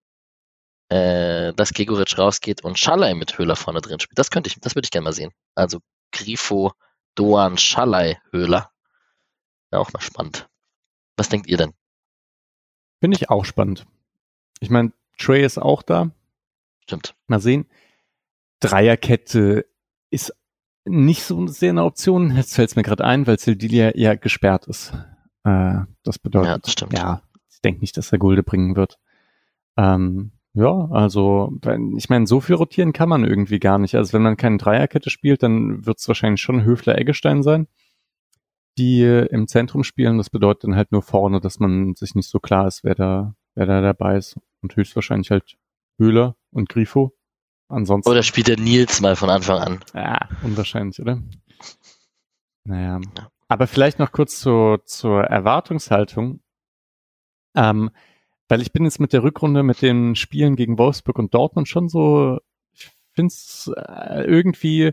äh, dass Gregoritsch rausgeht und Schallei mit Höhler vorne drin spielt. Das könnte ich, das würde ich gerne mal sehen. Also Grifo, Doan, Schallei, Höhler. Ja, auch mal spannend. Was denkt ihr denn? Finde ich auch spannend. Ich meine, Trey ist auch da. Stimmt. Mal sehen. Dreierkette ist nicht so sehr eine Option. Jetzt fällt es mir gerade ein, weil Sildilia ja gesperrt ist. Äh, das bedeutet, ja, das stimmt. ja, ich denke nicht, dass er Gulde bringen wird. Ähm, ja, also ich meine, so viel rotieren kann man irgendwie gar nicht. Also wenn man keine Dreierkette spielt, dann wird es wahrscheinlich schon Höfler-Eggestein sein die im Zentrum spielen. Das bedeutet dann halt nur vorne, dass man sich nicht so klar ist, wer da, wer da dabei ist. Und höchstwahrscheinlich halt Höhler und Grifo. Ansonsten. Oder spielt der Nils mal von Anfang an? Ja, unwahrscheinlich, oder? Naja. Ja. Aber vielleicht noch kurz zur, zur Erwartungshaltung. Ähm, weil ich bin jetzt mit der Rückrunde, mit den Spielen gegen Wolfsburg und Dortmund schon so, ich finde es äh, irgendwie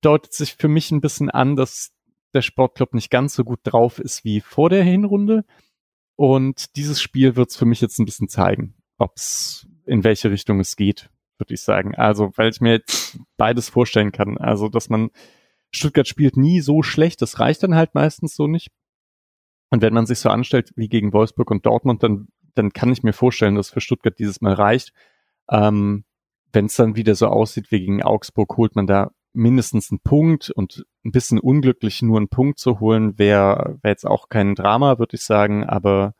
deutet sich für mich ein bisschen an, dass der Sportclub nicht ganz so gut drauf ist wie vor der Hinrunde. Und dieses Spiel wird es für mich jetzt ein bisschen zeigen, ob es in welche Richtung es geht, würde ich sagen. Also, weil ich mir jetzt beides vorstellen kann. Also, dass man Stuttgart spielt nie so schlecht, das reicht dann halt meistens so nicht. Und wenn man sich so anstellt wie gegen Wolfsburg und Dortmund, dann, dann kann ich mir vorstellen, dass für Stuttgart dieses Mal reicht. Ähm, wenn es dann wieder so aussieht wie gegen Augsburg, holt man da mindestens einen Punkt und ein bisschen unglücklich nur einen Punkt zu holen, wäre wär jetzt auch kein Drama, würde ich sagen, aber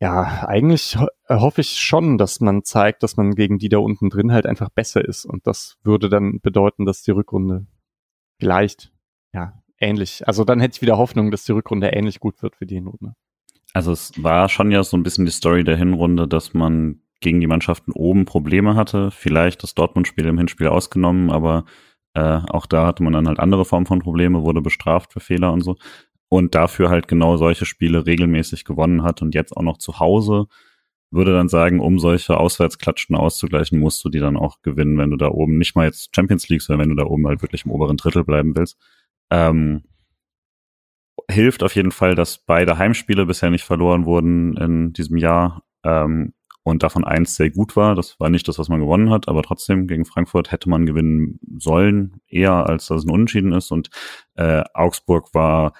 ja, eigentlich ho hoffe ich schon, dass man zeigt, dass man gegen die da unten drin halt einfach besser ist und das würde dann bedeuten, dass die Rückrunde vielleicht, ja, ähnlich, also dann hätte ich wieder Hoffnung, dass die Rückrunde ähnlich gut wird wie die Hinrunde. Also es war schon ja so ein bisschen die Story der Hinrunde, dass man gegen die Mannschaften oben Probleme hatte. Vielleicht das Dortmund-Spiel im Hinspiel ausgenommen, aber äh, auch da hatte man dann halt andere Formen von Probleme, wurde bestraft für Fehler und so. Und dafür halt genau solche Spiele regelmäßig gewonnen hat und jetzt auch noch zu Hause würde dann sagen, um solche Auswärtsklatschen auszugleichen, musst du die dann auch gewinnen, wenn du da oben nicht mal jetzt Champions League, sondern wenn du da oben halt wirklich im oberen Drittel bleiben willst. Ähm, hilft auf jeden Fall, dass beide Heimspiele bisher nicht verloren wurden in diesem Jahr. Ähm, und davon eins sehr gut war. Das war nicht das, was man gewonnen hat, aber trotzdem gegen Frankfurt hätte man gewinnen sollen, eher als dass es ein Unentschieden ist. Und äh, Augsburg war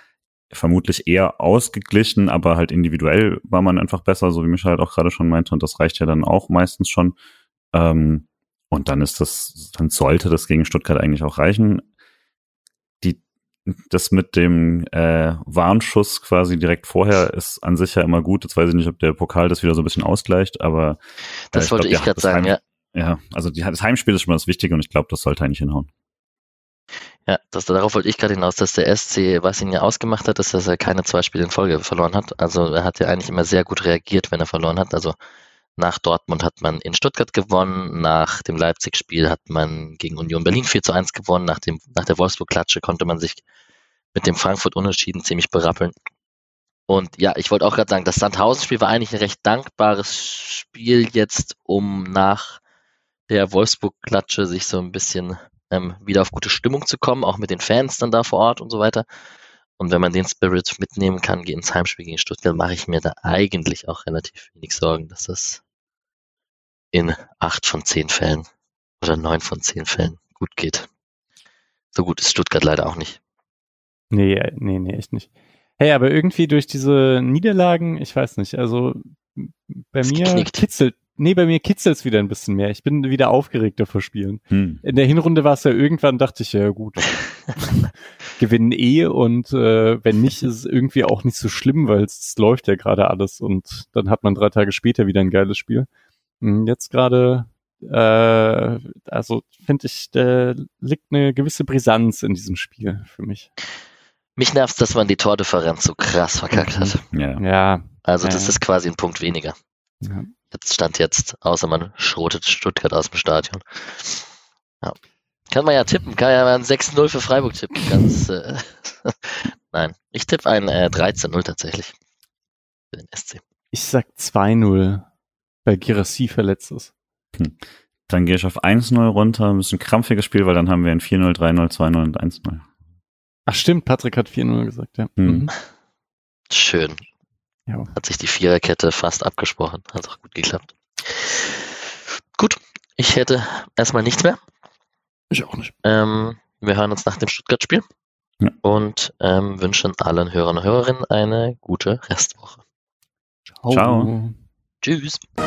vermutlich eher ausgeglichen, aber halt individuell war man einfach besser, so wie Michael halt auch gerade schon meinte. Und das reicht ja dann auch meistens schon. Ähm, und dann ist das, dann sollte das gegen Stuttgart eigentlich auch reichen. Das mit dem äh, Warnschuss quasi direkt vorher ist an sich ja immer gut. Jetzt weiß ich nicht, ob der Pokal das wieder so ein bisschen ausgleicht, aber äh, Das ich wollte glaub, ich gerade sagen, Heim- ja. Ja, also die, das Heimspiel ist schon mal das Wichtige und ich glaube, das sollte eigentlich hinhauen. Ja, das, darauf wollte ich gerade hinaus, dass der SC, was ihn ja ausgemacht hat, ist, dass er keine zwei Spiele in Folge verloren hat. Also er hat ja eigentlich immer sehr gut reagiert, wenn er verloren hat. Also nach Dortmund hat man in Stuttgart gewonnen, nach dem Leipzig-Spiel hat man gegen Union Berlin 4 zu 1 gewonnen, nach, dem, nach der Wolfsburg-Klatsche konnte man sich mit dem Frankfurt-Unentschieden ziemlich berappeln. Und ja, ich wollte auch gerade sagen, das Sandhausen-Spiel war eigentlich ein recht dankbares Spiel jetzt, um nach der Wolfsburg-Klatsche sich so ein bisschen ähm, wieder auf gute Stimmung zu kommen, auch mit den Fans dann da vor Ort und so weiter. Und wenn man den Spirit mitnehmen kann ins Heimspiel gegen Stuttgart, mache ich mir da eigentlich auch relativ wenig Sorgen, dass das in acht von zehn Fällen oder neun von zehn Fällen gut geht. So gut ist Stuttgart leider auch nicht. Nee, nee, nee, echt nicht. Hey, aber irgendwie durch diese Niederlagen, ich weiß nicht, also bei Ist mir geknickt. kitzelt, nee, bei mir kitzelt es wieder ein bisschen mehr. Ich bin wieder aufgeregter vor Spielen. Hm. In der Hinrunde war es ja irgendwann, dachte ich, ja gut, gewinnen eh und äh, wenn nicht, ist es irgendwie auch nicht so schlimm, weil es läuft ja gerade alles und dann hat man drei Tage später wieder ein geiles Spiel. Hm, Jetzt gerade, äh, also finde ich, da liegt eine gewisse Brisanz in diesem Spiel für mich. Mich nervt, dass man die Tordifferenz so krass verkackt hat. Ja. Ja, Also das ja. ist quasi ein Punkt weniger. ja. Jetzt stand jetzt, außer man schrotet Stuttgart aus dem Stadion. Ja. Kann man ja tippen, kann ja mal ein 6-0 für Freiburg tippen. Ganz, äh, Nein, ich tippe ein äh, 13-0 tatsächlich. Für den SC. Ich sag 2-0, weil Girassi verletzt ist. Dann gehe ich auf 1-0 runter, ein bisschen krampfiges Spiel, weil dann haben wir ein 4-0, 3-0, 2-0 und 1-0. Ach stimmt, Patrick hat 4-0 gesagt, ja. Hm. Mhm. Schön. Ja. Hat sich die Viererkette fast abgesprochen. Hat auch gut geklappt. Gut, ich hätte erstmal nichts mehr. Ich auch nicht. Ähm, wir hören uns nach dem Stuttgart-Spiel Ja. und ähm, wünschen allen Hörern und Hörerinnen eine gute Restwoche. Ciao. Tschüss. So